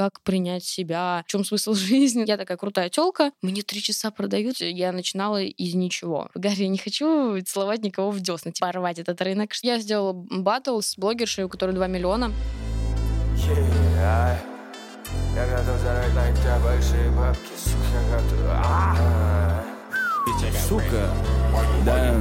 как принять себя, в чем смысл жизни. Я такая крутая телка, мне три часа продают, я начинала из ничего. Гарри, я не хочу целовать никого в десна, типа рвать этот рынок. Я сделала батл с блогершей, у которой 2 миллиона. Yeah, я готов зарать на тебя большие бабки, сука, Сука, да.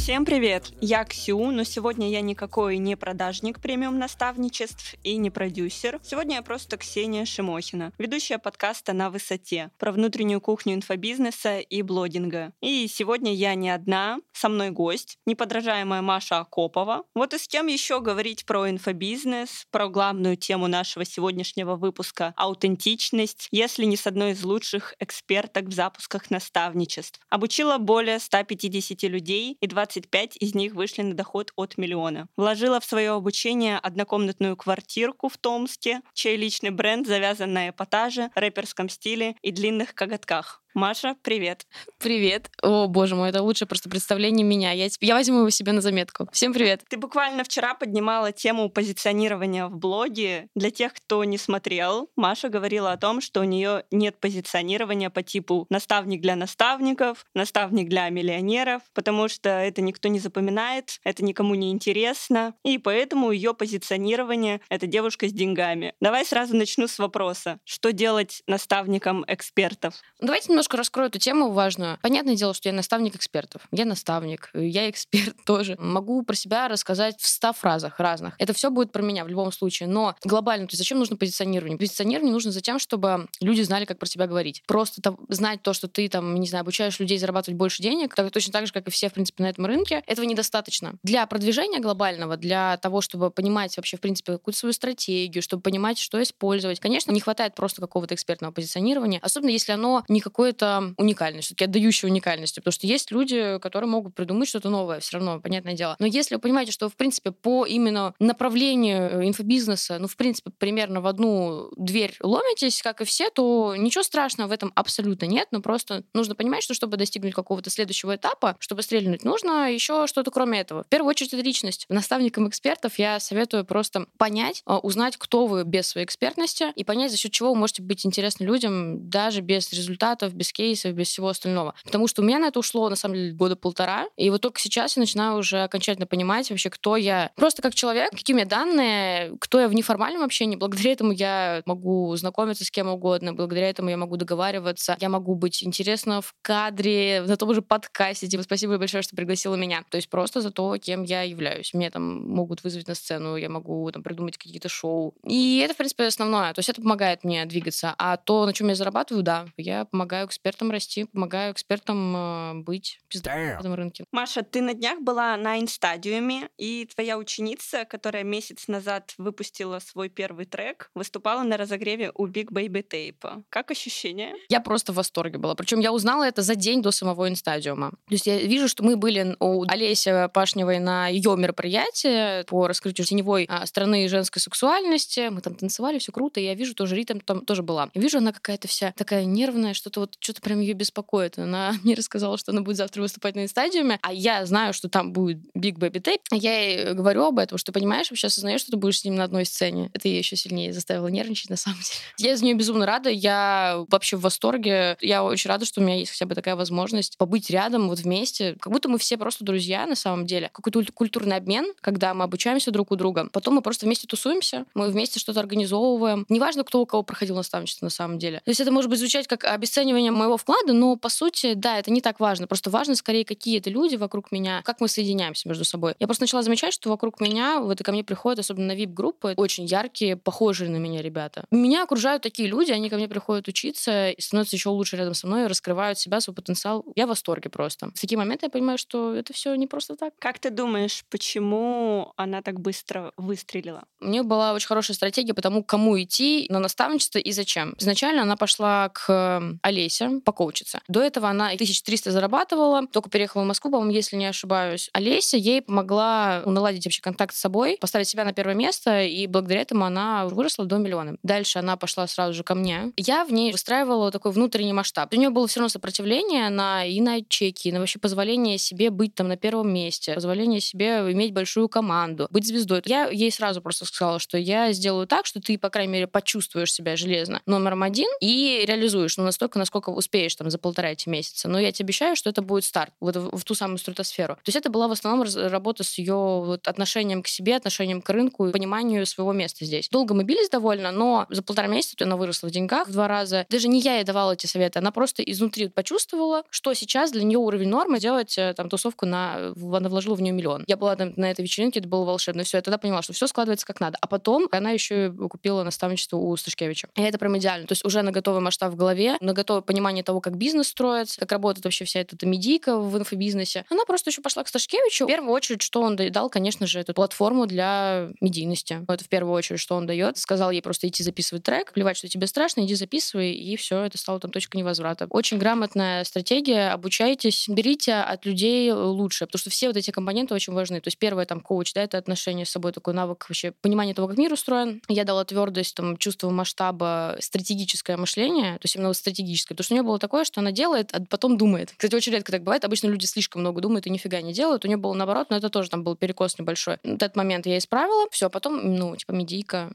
Всем привет! Я Ксю, но сегодня я никакой не продажник премиум наставничеств и не продюсер. Сегодня я просто Ксения Шимохина, ведущая подкаста «На высоте» про внутреннюю кухню инфобизнеса и блогинга. И сегодня я не одна, со мной гость, неподражаемая Маша Акопова. Вот и с кем еще говорить про инфобизнес, про главную тему нашего сегодняшнего выпуска — аутентичность, если не с одной из лучших эксперток в запусках наставничеств. Обучила более 150 людей и 20 25 из них вышли на доход от миллиона. Вложила в свое обучение однокомнатную квартирку в Томске, чей личный бренд завязан на эпатаже, рэперском стиле и длинных коготках. Маша, привет. Привет. О, боже мой, это лучшее просто представление меня. Я, я возьму его себе на заметку. Всем привет. Ты буквально вчера поднимала тему позиционирования в блоге. Для тех, кто не смотрел, Маша говорила о том, что у нее нет позиционирования по типу наставник для наставников, наставник для миллионеров, потому что это никто не запоминает, это никому не интересно, и поэтому ее позиционирование — это девушка с деньгами. Давай сразу начну с вопроса. Что делать наставникам экспертов? Давайте немножко раскрою эту тему важную. Понятное дело, что я наставник экспертов. Я наставник, я эксперт тоже. Могу про себя рассказать в ста фразах разных. Это все будет про меня в любом случае. Но глобально, то есть зачем нужно позиционирование? Позиционирование нужно за тем, чтобы люди знали, как про себя говорить. Просто там, знать то, что ты там, не знаю, обучаешь людей зарабатывать больше денег, так, точно так же, как и все, в принципе, на этом рынке, этого недостаточно. Для продвижения глобального, для того, чтобы понимать вообще, в принципе, какую-то свою стратегию, чтобы понимать, что использовать, конечно, не хватает просто какого-то экспертного позиционирования, особенно если оно не какое какой-то уникальность, все-таки отдающей уникальности, потому что есть люди, которые могут придумать что-то новое, все равно, понятное дело. Но если вы понимаете, что, в принципе, по именно направлению э, инфобизнеса, ну, в принципе, примерно в одну дверь ломитесь, как и все, то ничего страшного в этом абсолютно нет, но просто нужно понимать, что чтобы достигнуть какого-то следующего этапа, чтобы стрельнуть, нужно еще что-то кроме этого. В первую очередь, это личность. Наставникам экспертов я советую просто понять, а, узнать, кто вы без своей экспертности, и понять, за счет чего вы можете быть интересны людям даже без результатов, без кейсов, без всего остального. Потому что у меня на это ушло, на самом деле, года полтора. И вот только сейчас я начинаю уже окончательно понимать вообще, кто я. Просто как человек, какие у меня данные, кто я в неформальном общении. Благодаря этому я могу знакомиться с кем угодно, благодаря этому я могу договариваться, я могу быть интересна в кадре, на том же подкасте. Типа, спасибо большое, что пригласила меня. То есть просто за то, кем я являюсь. Меня там могут вызвать на сцену, я могу там придумать какие-то шоу. И это, в принципе, основное. То есть это помогает мне двигаться. А то, на чем я зарабатываю, да, я помогаю экспертам расти, помогаю экспертам э, быть пиздатым в этом рынке. Маша, ты на днях была на инстадиуме, и твоя ученица, которая месяц назад выпустила свой первый трек, выступала на разогреве у Big Baby Tape. Как ощущения? Я просто в восторге была. Причем я узнала это за день до самого инстадиума. То есть я вижу, что мы были у Олеся Пашневой на ее мероприятии по раскрытию теневой а, страны женской сексуальности. Мы там танцевали, все круто, и я вижу тоже Рита там тоже была. Я вижу, она какая-то вся такая нервная, что-то вот что-то прям ее беспокоит. Она мне рассказала, что она будет завтра выступать на стадиуме, а я знаю, что там будет Big Baby Tape. Я ей говорю об этом, что понимаешь, вообще осознаешь, что ты будешь с ним на одной сцене. Это ее еще сильнее заставило нервничать, на самом деле. Я из нее безумно рада, я вообще в восторге. Я очень рада, что у меня есть хотя бы такая возможность побыть рядом, вот вместе. Как будто мы все просто друзья, на самом деле. Какой-то культурный обмен, когда мы обучаемся друг у друга. Потом мы просто вместе тусуемся, мы вместе что-то организовываем. Неважно, кто у кого проходил наставничество на самом деле. То есть это может быть звучать как обесценивание моего вклада, но по сути, да, это не так важно. Просто важно скорее, какие это люди вокруг меня, как мы соединяемся между собой. Я просто начала замечать, что вокруг меня, вот и ко мне приходят, особенно на VIP-группы, очень яркие, похожие на меня ребята. Меня окружают такие люди, они ко мне приходят учиться и становятся еще лучше рядом со мной, раскрывают себя, свой потенциал. Я в восторге просто. В такие моменты я понимаю, что это все не просто так. Как ты думаешь, почему она так быстро выстрелила? У нее была очень хорошая стратегия по тому, кому идти на наставничество и зачем. Изначально она пошла к Олесе, Олеся покоучиться. До этого она 1300 зарабатывала, только переехала в Москву, по-моему, если не ошибаюсь. Олеся ей помогла наладить вообще контакт с собой, поставить себя на первое место, и благодаря этому она выросла до миллиона. Дальше она пошла сразу же ко мне. Я в ней выстраивала такой внутренний масштаб. У нее было все равно сопротивление на и на чеки, и на вообще позволение себе быть там на первом месте, позволение себе иметь большую команду, быть звездой. Я ей сразу просто сказала, что я сделаю так, что ты, по крайней мере, почувствуешь себя железно номером один и реализуешь, ну, настолько, насколько успеешь там за полтора эти месяца. Но я тебе обещаю, что это будет старт вот в, в ту самую стратосферу. То есть это была в основном работа с ее вот отношением к себе, отношением к рынку и пониманию своего места здесь. Долго мы бились довольно, но за полтора месяца она выросла в деньгах в два раза. Даже не я ей давала эти советы, она просто изнутри почувствовала, что сейчас для нее уровень нормы делать э, там тусовку на... Она вложила в нее миллион. Я была там на этой вечеринке, это было волшебно. Все, я тогда поняла, что все складывается как надо. А потом она еще купила наставничество у Сташкевича. И это прям идеально. То есть уже на готовый масштаб в голове, на готовое понимание того, как бизнес строится, как работает вообще вся эта медийка в инфобизнесе. Она просто еще пошла к Сташкевичу. В первую очередь, что он дал, конечно же, эту платформу для медийности. Это в первую очередь, что он дает. Сказал ей просто идти записывать трек, плевать, что тебе страшно, иди записывай, и все, это стало там точка невозврата. Очень грамотная стратегия, обучайтесь, берите от людей лучше, потому что все вот эти компоненты очень важны. То есть первое, там, коуч, да, это отношение с собой, такой навык вообще, понимание того, как мир устроен. Я дала твердость, там, чувство масштаба, стратегическое мышление, то есть именно стратегическое, потому что у нее было такое, что она делает, а потом думает. Кстати, очень редко так бывает. Обычно люди слишком много думают и нифига не делают. У нее было наоборот, но это тоже там был перекос небольшой. Вот этот момент я исправила. Все, а потом, ну, типа, медийка,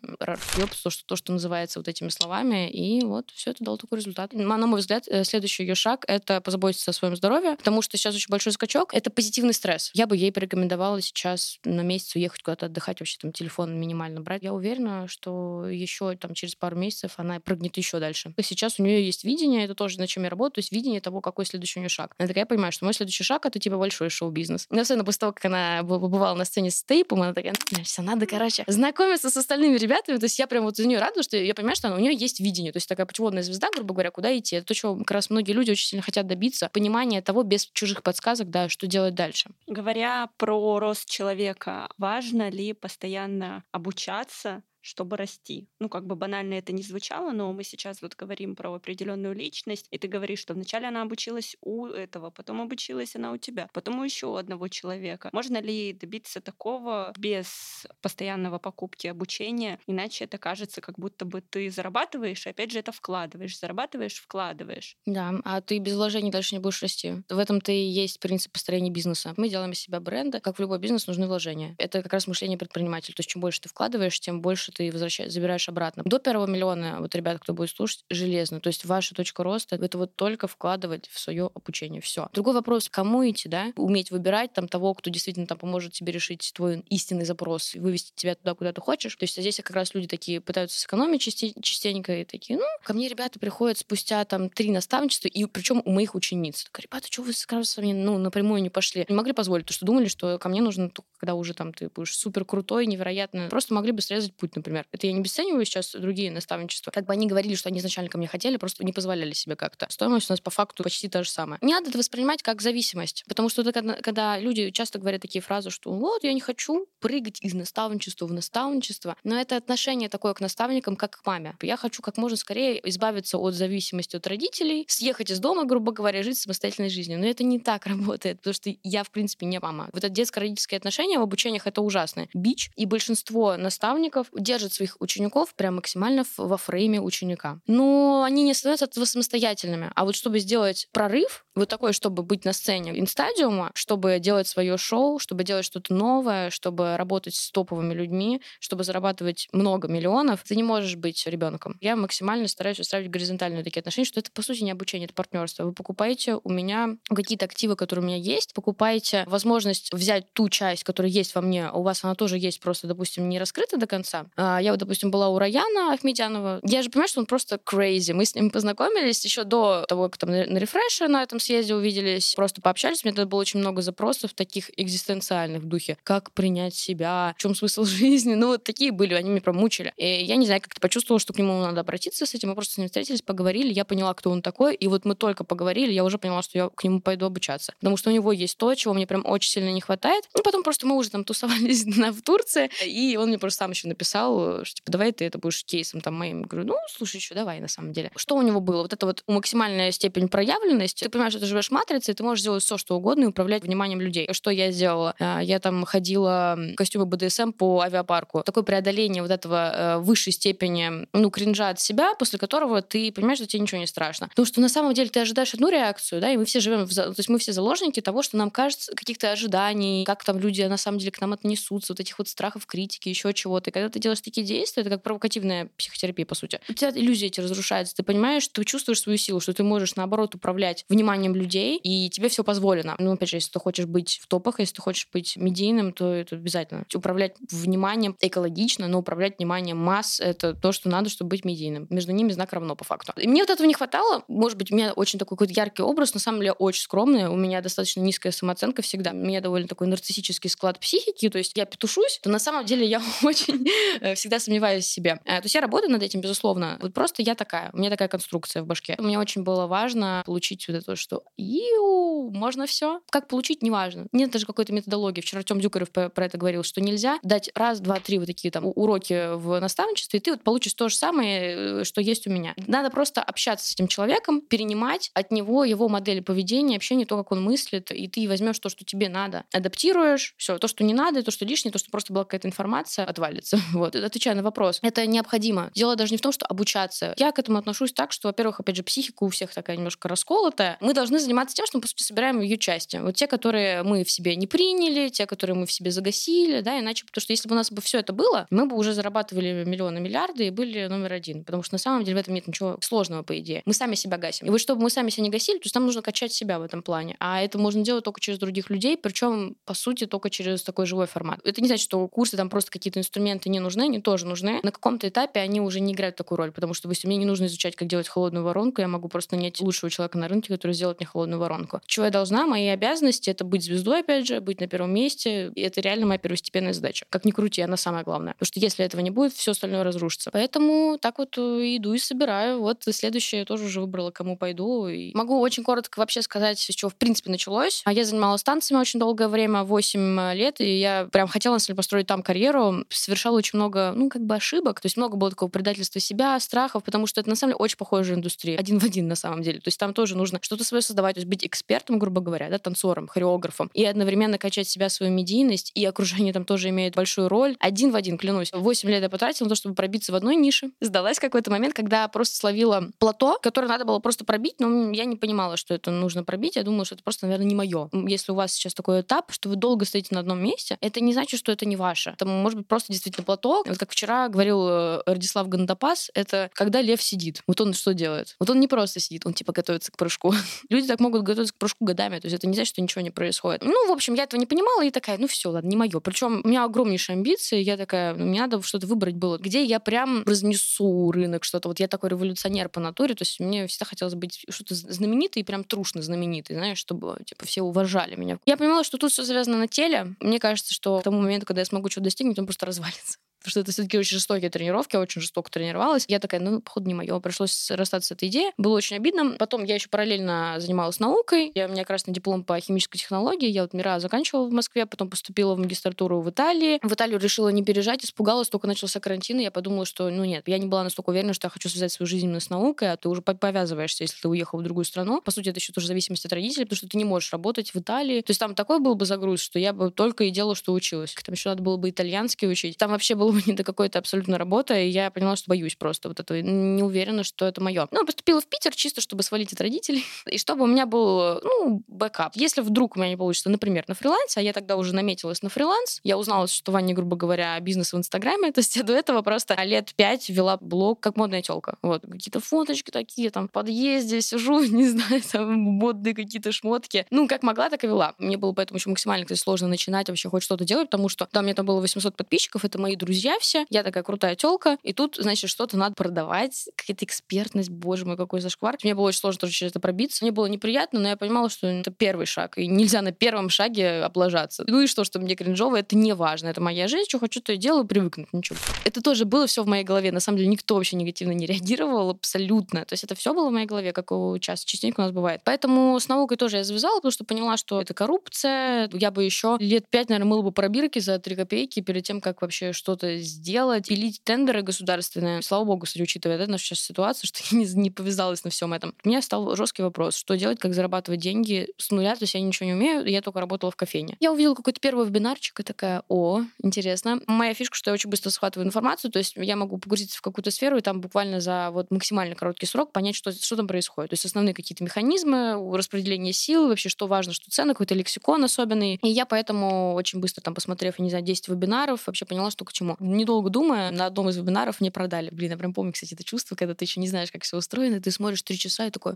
ёпс, то, что, то, что называется вот этими словами. И вот все это дало такой результат. На мой взгляд, э, следующий ее шаг — это позаботиться о своем здоровье, потому что сейчас очень большой скачок. Это позитивный стресс. Я бы ей порекомендовала сейчас на месяц уехать куда-то отдыхать, вообще там телефон минимально брать. Я уверена, что еще там через пару месяцев она прыгнет еще дальше. Сейчас у нее есть видение, это тоже на чем я работаю, то есть видение того, какой следующий у нее шаг. Она такая, я понимаю, что мой следующий шаг — это типа большой шоу-бизнес. Но особенно после того, как она побывала на сцене с Тейпом, она такая, все, надо, короче, знакомиться с остальными ребятами. То есть я прям вот за нее рада, что я понимаю, что она, у нее есть видение. То есть такая путеводная звезда, грубо говоря, куда идти. Это то, чего как раз многие люди очень сильно хотят добиться. Понимание того без чужих подсказок, да, что делать дальше. Говоря про рост человека, важно ли постоянно обучаться чтобы расти. Ну, как бы банально это не звучало, но мы сейчас вот говорим про определенную личность, и ты говоришь, что вначале она обучилась у этого, потом обучилась она у тебя, потом у еще одного человека. Можно ли добиться такого без постоянного покупки обучения? Иначе это кажется, как будто бы ты зарабатываешь, и опять же это вкладываешь, зарабатываешь, вкладываешь. Да, а ты без вложений дальше не будешь расти. В этом-то и есть принцип построения бизнеса. Мы делаем из себя бренда, как в любой бизнес нужны вложения. Это как раз мышление предпринимателя. То есть чем больше ты вкладываешь, тем больше ты возвращаешь, забираешь обратно. До первого миллиона, вот, ребята, кто будет слушать, железно. То есть ваша точка роста — это вот только вкладывать в свое обучение. Все. Другой вопрос, кому идти, да? Уметь выбирать там того, кто действительно там поможет тебе решить твой истинный запрос и вывести тебя туда, куда ты хочешь. То есть здесь как раз люди такие пытаются сэкономить частенько и такие, ну, ко мне ребята приходят спустя там три наставничества, и причем у моих учениц. Так, ребята, что вы сразу мне ну, напрямую не пошли? Не могли позволить, потому что думали, что ко мне нужно только когда уже там ты будешь супер крутой, невероятно. Просто могли бы срезать путь. Это я не обесцениваю сейчас другие наставничества. Как бы они говорили, что они изначально ко мне хотели, просто не позволяли себе как-то. Стоимость у нас по факту почти та же самая. Не надо это воспринимать как зависимость, потому что это когда, когда люди часто говорят такие фразы, что вот я не хочу прыгать из наставничества в наставничество, но это отношение такое к наставникам, как к маме. Я хочу как можно скорее избавиться от зависимости от родителей, съехать из дома, грубо говоря, жить самостоятельной жизнью. Но это не так работает, потому что я, в принципе, не мама. Вот это детско-родительское отношение в обучениях — это ужасно. Бич, и большинство наставников держат своих учеников прям максимально во фрейме ученика. Но они не становятся этого самостоятельными. А вот чтобы сделать прорыв, вот такой, чтобы быть на сцене инстадиума, чтобы делать свое шоу, чтобы делать что-то новое, чтобы работать с топовыми людьми, чтобы зарабатывать много миллионов, ты не можешь быть ребенком. Я максимально стараюсь устраивать горизонтальные такие отношения, что это, по сути, не обучение, это партнерство. Вы покупаете у меня какие-то активы, которые у меня есть, покупаете возможность взять ту часть, которая есть во мне, а у вас она тоже есть, просто, допустим, не раскрыта до конца. А я вот, допустим, была у Раяна Ахмедянова. Я же понимаю, что он просто crazy. Мы с ним познакомились еще до того, как там на рефреше на этом съезде увиделись, просто пообщались. У меня тогда было очень много запросов таких экзистенциальных в духе. Как принять себя? В чем смысл жизни? Ну, вот такие были, они меня прям мучили. И я не знаю, как-то почувствовала, что к нему надо обратиться с этим. Мы просто с ним встретились, поговорили, я поняла, кто он такой. И вот мы только поговорили, я уже поняла, что я к нему пойду обучаться. Потому что у него есть то, чего мне прям очень сильно не хватает. И потом просто мы уже там тусовались в Турции, и он мне просто сам еще написал, сказал, что типа, давай ты это будешь кейсом там моим. Говорю, ну, слушай, что, давай на самом деле. Что у него было? Вот это вот максимальная степень проявленности. Ты понимаешь, что ты живешь в матрице, и ты можешь сделать все, что угодно и управлять вниманием людей. Что я сделала? А, я там ходила в костюме БДСМ по авиапарку. Такое преодоление вот этого э, высшей степени, ну, кринжа от себя, после которого ты понимаешь, что тебе ничего не страшно. Потому что на самом деле ты ожидаешь одну реакцию, да, и мы все живем, в, то есть мы все заложники того, что нам кажется, каких-то ожиданий, как там люди на самом деле к нам отнесутся, вот этих вот страхов, критики, еще чего-то. И когда ты делаешь такие действия, это как провокативная психотерапия, по сути. У тебя иллюзии эти разрушаются, ты понимаешь, ты чувствуешь свою силу, что ты можешь, наоборот, управлять вниманием людей, и тебе все позволено. Ну, опять же, если ты хочешь быть в топах, если ты хочешь быть медийным, то это обязательно. Управлять вниманием экологично, но управлять вниманием масс — это то, что надо, чтобы быть медийным. Между ними знак равно, по факту. И мне вот этого не хватало. Может быть, у меня очень такой какой-то яркий образ, на самом деле очень скромный. У меня достаточно низкая самооценка всегда. У меня довольно такой нарциссический склад психики, то есть я петушусь, то на самом деле я очень всегда сомневаюсь в себе. Э, то есть я работаю над этим, безусловно. Вот просто я такая. У меня такая конструкция в башке. Мне очень было важно получить вот это, что Иу, можно все. Как получить, неважно. Нет даже какой-то методологии. Вчера Артем Дюкарев про это говорил, что нельзя дать раз, два, три вот такие там уроки в наставничестве, и ты вот получишь то же самое, э, что есть у меня. Надо просто общаться с этим человеком, перенимать от него его модель поведения, общение, то, как он мыслит, и ты возьмешь то, что тебе надо, адаптируешь, все, то, что не надо, то, что лишнее, то, что просто была какая-то информация, отвалится. Вот, отвечая на вопрос. Это необходимо. Дело даже не в том, что обучаться. Я к этому отношусь так, что, во-первых, опять же, психика у всех такая немножко расколотая. Мы должны заниматься тем, что мы, по сути, собираем ее части. Вот те, которые мы в себе не приняли, те, которые мы в себе загасили, да, иначе, потому что если бы у нас бы все это было, мы бы уже зарабатывали миллионы, миллиарды и были номер один. Потому что на самом деле в этом нет ничего сложного, по идее. Мы сами себя гасим. И вот чтобы мы сами себя не гасили, то есть нам нужно качать себя в этом плане. А это можно делать только через других людей, причем, по сути, только через такой живой формат. Это не значит, что курсы там просто какие-то инструменты не нужны, они тоже нужны. На каком-то этапе они уже не играют такую роль, потому что, если мне не нужно изучать, как делать холодную воронку, я могу просто нанять лучшего человека на рынке, который сделает мне холодную воронку. Чего я должна? Мои обязанности — это быть звездой, опять же, быть на первом месте. И это реально моя первостепенная задача. Как ни крути, она самая главная. Потому что если этого не будет, все остальное разрушится. Поэтому так вот э, иду и собираю. Вот следующее тоже уже выбрала, кому пойду. И могу очень коротко вообще сказать, с чего в принципе началось. А я занималась танцами очень долгое время, 8 лет, и я прям хотела, на самом построить там карьеру. Совершала очень много, ну, как бы ошибок. То есть много было такого предательства себя, страхов, потому что это, на самом деле, очень похожая индустрия. Один в один, на самом деле. То есть там тоже нужно что-то свое создавать, то есть быть экспертом, грубо говоря, да, танцором, хореографом, и одновременно качать себя, свою медийность, и окружение там тоже имеет большую роль. Один в один, клянусь. Восемь лет я потратила на то, чтобы пробиться в одной нише. Сдалась в какой-то момент, когда просто словила плато, которое надо было просто пробить, но я не понимала, что это нужно пробить. Я думала, что это просто, наверное, не мое. Если у вас сейчас такой этап, что вы долго стоите на одном месте, это не значит, что это не ваше. Это может быть просто действительно плато. Вот как вчера говорил э, Радислав Гандапас, это когда лев сидит. Вот он что делает? Вот он не просто сидит, он типа готовится к прыжку. Люди так могут готовиться к прыжку годами, то есть это не значит, что ничего не происходит. Ну, в общем, я этого не понимала и такая, ну все, ладно, не мое. Причем у меня огромнейшие амбиции, я такая, ну, мне надо что-то выбрать было, где я прям разнесу рынок, что-то. Вот я такой революционер по натуре, то есть мне всегда хотелось быть что-то знаменитый прям трушно знаменитый, знаешь, чтобы типа все уважали меня. Я понимала, что тут все завязано на теле. Мне кажется, что к тому моменту, когда я смогу что-то достигнуть, он просто развалится потому что это все-таки очень жестокие тренировки, я очень жестоко тренировалась. Я такая, ну, походу, не мое. Пришлось расстаться с этой идеей. Было очень обидно. Потом я еще параллельно занималась наукой. Я, у меня красный диплом по химической технологии. Я вот МИРЭА заканчивала в Москве, потом поступила в магистратуру в Италии. В Италию решила не переезжать, испугалась, только начался карантин, и я подумала, что, ну, нет, я не была настолько уверена, что я хочу связать свою жизнь с наукой, а ты уже повязываешься, если ты уехал в другую страну. По сути, это еще тоже зависимость от родителей, потому что ты не можешь работать в Италии. То есть там такой был бы загруз, что я бы только и делала, что училась. Там еще надо было бы итальянский учить. Там вообще было бы не до какой-то абсолютно работа, и я поняла, что боюсь просто вот этого, не уверена, что это мое. Ну, поступила в Питер чисто, чтобы свалить от родителей, и чтобы у меня был, ну, backup. Если вдруг у меня не получится, например, на фрилансе, а я тогда уже наметилась на фриланс, я узнала, что Ваня, грубо говоря, бизнес в Инстаграме, то есть я до этого просто лет пять вела блог как модная телка. Вот, какие-то фоточки такие, там, в подъезде сижу, не знаю, там, модные какие-то шмотки. Ну, как могла, так и вела. Мне было поэтому еще максимально, кстати, сложно начинать вообще хоть что-то делать, потому что, да, у меня там было 800 подписчиков, это мои друзья все, я такая крутая телка, и тут, значит, что-то надо продавать, какая-то экспертность, боже мой, какой зашквар. Мне было очень сложно тоже через это пробиться. Мне было неприятно, но я понимала, что это первый шаг, и нельзя на первом шаге облажаться. Ну и что, что мне кринжово, это не важно, это моя жизнь, что хочу, то и делаю, привыкнуть, ничего. Это тоже было все в моей голове. На самом деле никто вообще негативно не реагировал абсолютно. То есть это все было в моей голове, как у час частенько у нас бывает. Поэтому с наукой тоже я завязала, потому что поняла, что это коррупция. Я бы еще лет пять, наверное, мыла бы пробирки за три копейки перед тем, как вообще что-то что-то сделать, пилить тендеры государственные. Слава богу, кстати, учитывая наша сейчас ситуация, что я не, не повязалась на всем этом. У меня стал жесткий вопрос, что делать, как зарабатывать деньги с нуля, то есть я ничего не умею, я только работала в кофейне. Я увидела какой-то первый вебинарчик и такая, о, интересно. Моя фишка, что я очень быстро схватываю информацию, то есть я могу погрузиться в какую-то сферу и там буквально за вот максимально короткий срок понять, что, что там происходит. То есть основные какие-то механизмы, распределение сил, вообще что важно, что ценно, какой-то лексикон особенный. И я поэтому очень быстро там посмотрев, не знаю, 10 вебинаров, вообще поняла, что к чему. Недолго думая, на одном из вебинаров мне продали. Блин, я прям помню, кстати, это чувство, когда ты еще не знаешь, как все устроено, ты смотришь три часа и такой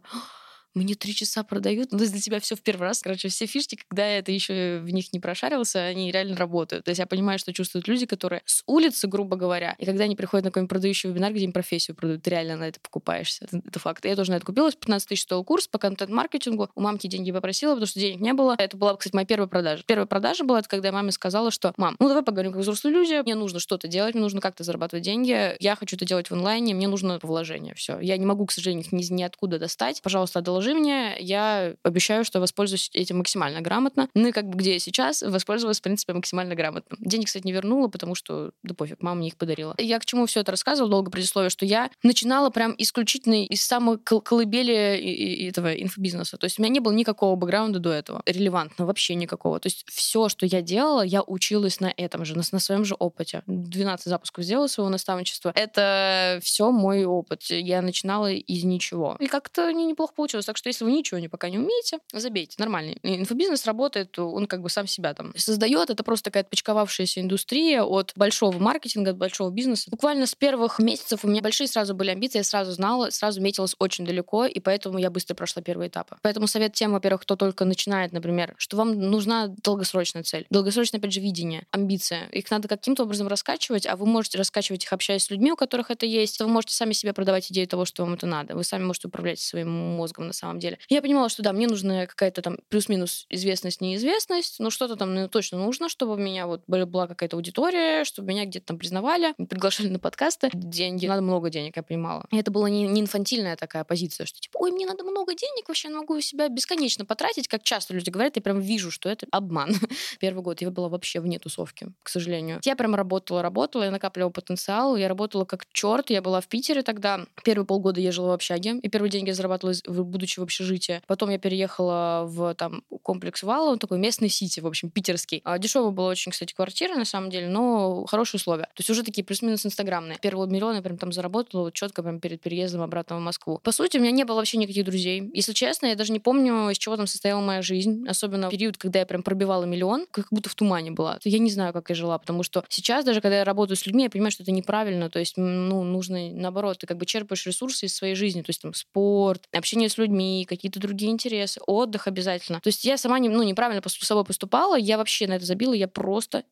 мне три часа продают. Ну, для тебя все в первый раз. Короче, все фишки, когда это еще в них не прошарился, они реально работают. То есть я понимаю, что чувствуют люди, которые с улицы, грубо говоря, и когда они приходят на какой-нибудь продающий вебинар, где им профессию продают, ты реально на это покупаешься. Это, это факт. Я тоже на это купилась. 15 тысяч стоил курс по контент-маркетингу. У мамки деньги попросила, потому что денег не было. Это была, кстати, моя первая продажа. Первая продажа была, это когда я маме сказала, что «Мам, ну давай поговорим как взрослые люди, мне нужно что-то делать, мне нужно как-то зарабатывать деньги, я хочу это делать в онлайне, мне нужно вложение, все. Я не могу, к сожалению, их ни, ни откуда достать. Пожалуйста, одолжи мне, я я обещаю, что воспользуюсь этим максимально грамотно. Ну и как бы где я сейчас, воспользовалась, в принципе, максимально грамотно. Денег, кстати, не вернула, потому что, да пофиг, мама мне их подарила. Я к чему все это рассказывала, долго предисловие, что я начинала прям исключительно из самой колыбели этого инфобизнеса. То есть у меня не было никакого бэкграунда до этого, релевантно, вообще никакого. То есть все, что я делала, я училась на этом же, на, на своем же опыте. 12 запусков сделала своего наставничества. Это все мой опыт. Я начинала из ничего. И как-то не неплохо получилось. Так что если вы ничего не пока не умеете, забейте, нормально. Инфобизнес работает, он как бы сам себя там создает. Это просто такая отпочковавшаяся индустрия от большого маркетинга, от большого бизнеса. Буквально с первых месяцев у меня большие сразу были амбиции, я сразу знала, сразу метилась очень далеко, и поэтому я быстро прошла первые этапы. Поэтому совет тем, во-первых, кто только начинает, например, что вам нужна долгосрочная цель. Долгосрочное, опять же, видение, амбиция. Их надо каким-то образом раскачивать, а вы можете раскачивать их, общаясь с людьми, у которых это есть. Вы можете сами себе продавать идею того, что вам это надо. Вы сами можете управлять своим мозгом на самом деле. Я понимала, что да, мне нужна какая-то там плюс-минус известность, неизвестность, но что-то там ну, точно нужно, чтобы у меня вот была какая-то аудитория, чтобы меня где-то там признавали, приглашали на подкасты. Деньги, надо много денег, я понимала. И это была не, не инфантильная такая позиция, что типа, ой, мне надо много денег, вообще я могу себя бесконечно потратить, как часто люди говорят, я прям вижу, что это обман. Первый год я была вообще вне тусовки, к сожалению. Я прям работала, работала, я накапливала потенциал, я работала как черт, я была в Питере тогда. Первые полгода я жила в общаге, и первые деньги я зарабатывала, будучи в общежитии. Потом я переехала в там комплекс Вала, он такой местный сити, в общем, питерский. А дешевая была очень, кстати, квартира, на самом деле, но хорошие условия. То есть уже такие плюс-минус инстаграмные. Первого миллиона я прям там заработала вот четко прям перед переездом обратно в Москву. По сути, у меня не было вообще никаких друзей. Если честно, я даже не помню, из чего там состояла моя жизнь. Особенно в период, когда я прям пробивала миллион, как будто в тумане была. Я не знаю, как я жила, потому что сейчас, даже когда я работаю с людьми, я понимаю, что это неправильно. То есть, ну, нужно наоборот, ты как бы черпаешь ресурсы из своей жизни. То есть там спорт, общение с людьми, какие-то другие интересы, отдых обязательно. То есть я сама не, ну, неправильно с собой поступала, я вообще на это забила, я просто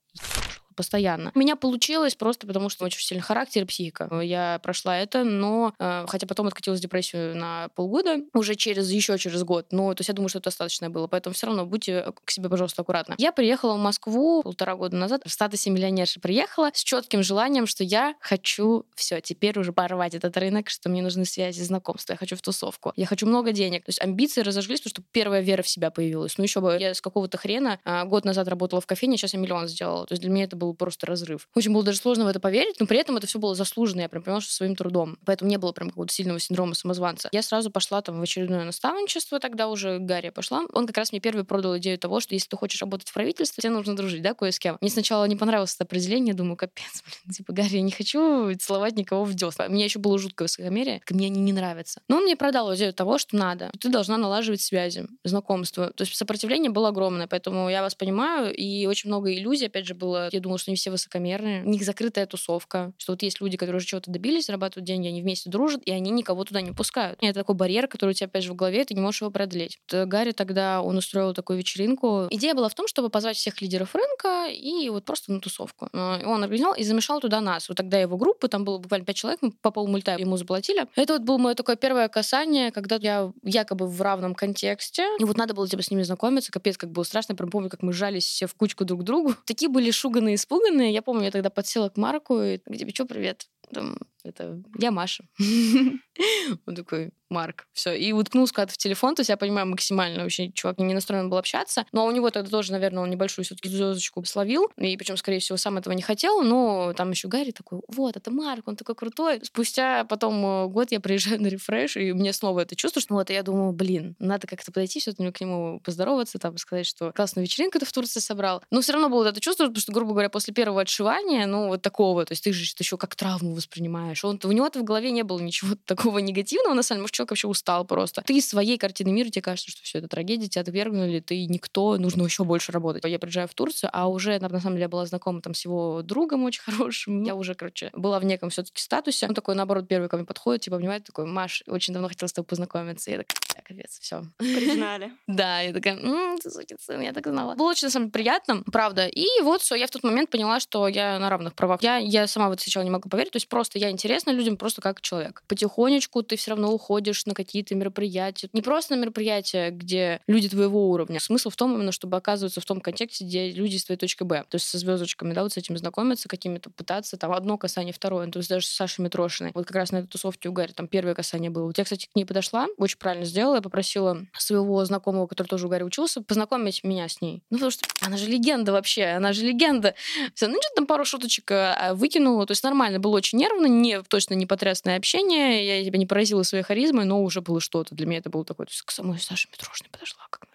постоянно. У меня получилось просто потому, что очень сильный характер и психика. Я прошла это, но э, хотя потом откатилась депрессию на полгода, уже через еще через год. Но то есть я думаю, что это достаточно было. Поэтому все равно будьте к себе, пожалуйста, аккуратны. Я приехала в Москву полтора года назад в статусе миллионерши приехала с четким желанием, что я хочу все, теперь уже порвать этот рынок, что мне нужны связи, знакомства, я хочу в тусовку, я хочу много денег. То есть амбиции разожглись, потому что первая вера в себя появилась. Ну еще бы я с какого-то хрена а, год назад работала в кофейне, сейчас я миллион сделала. То есть для меня это было был просто разрыв. Очень было даже сложно в это поверить, но при этом это все было заслуженно, я прям поняла, что своим трудом. Поэтому не было прям какого-то сильного синдрома самозванца. Я сразу пошла там в очередное наставничество, тогда уже Гарри пошла. Он как раз мне первый продал идею того, что если ты хочешь работать в правительстве, тебе нужно дружить, да, кое с кем. Мне сначала не понравилось это определение, думаю, капец, блин, типа, Гарри, я не хочу целовать никого в десна. Мне еще было жуткое высокомерие, мне они не нравятся. Но он мне продал идею того, что надо. Ты должна налаживать связи, знакомства. То есть сопротивление было огромное, поэтому я вас понимаю, и очень много иллюзий, опять же, было. Я думала, что не все высокомерные, у них закрытая тусовка, что вот есть люди, которые уже чего-то добились, зарабатывают деньги, они вместе дружат, и они никого туда не пускают. И это такой барьер, который у тебя, опять же, в голове, ты не можешь его преодолеть. Вот э, Гарри тогда, он устроил такую вечеринку. Идея была в том, чтобы позвать всех лидеров рынка и вот просто на тусовку. Э, он организовал и замешал туда нас. Вот тогда его группы, там было буквально пять человек, мы по полмульта ему заплатили. Это вот было мое такое первое касание, когда я якобы в равном контексте, и вот надо было типа с ними знакомиться, капец, как было страшно, я прям помню, как мы жались все в кучку друг к другу. Такие были шуганные, испуганные, я помню, я тогда подсела к Марку, и где что, привет? Там, это я Маша. Он такой, Марк, все. И уткнулся куда-то в телефон, то есть я понимаю максимально вообще, чувак не настроен был общаться, но у него тогда тоже, наверное, он небольшую все-таки звездочку словил, и причем, скорее всего, сам этого не хотел, но там еще Гарри такой, вот, это Марк, он такой крутой. Спустя потом э, год я приезжаю на рефреш, и мне снова это чувство, что вот, я думаю, блин, надо как-то подойти, все-таки к нему поздороваться, там, сказать, что классную вечеринку ты в Турции собрал. Но все равно было это чувство, потому что, грубо говоря, после первого отшивания, ну, вот такого, то есть ты же еще как травму воспринимаешь. Он, у него-то в голове не было ничего такого негативного, на самом деле, может, человек вообще устал просто. Ты из своей картины мира, тебе кажется, что все это трагедия, тебя отвергнули, ты никто, нужно еще больше работать. Я приезжаю в Турцию, а уже, на самом деле, я была знакома там с его другом очень хорошим. Я уже, короче, была в неком все-таки статусе. Он такой, наоборот, первый ко мне подходит, типа, обнимает, такой, Маш, очень давно хотела с тобой познакомиться. Я такая, так, капец, все. Признали. Да, я такая, ты сукин сын, я так знала. Было очень, на самом деле, приятно, правда. И вот все, я в тот момент поняла, что я на равных правах. Я, я сама вот сначала не могла поверить, то есть просто я интересна людям просто как человек. Потихонечку ты все равно уходишь на какие-то мероприятия. Не просто на мероприятия, где люди твоего уровня. Смысл в том именно, чтобы оказываться в том контексте, где люди с твоей точки Б. То есть со звездочками, да, вот с этим знакомиться, какими-то пытаться, там, одно касание, второе. То есть даже с Сашей Митрошиной. Вот как раз на этой тусовке у Гарри там первое касание было. Вот я, кстати, к ней подошла, очень правильно сделала, я попросила своего знакомого, который тоже у Гарри учился, познакомить меня с ней. Ну, потому что она же легенда вообще, она же легенда. Все, ну, что-то там пару шуточек а, выкинула, то есть нормально, было очень нервно, не, точно не потрясное общение, я тебя не поразила своей харизмой, но уже было что-то. Для меня это было такое, то есть к самой Саше Петрошной подошла, как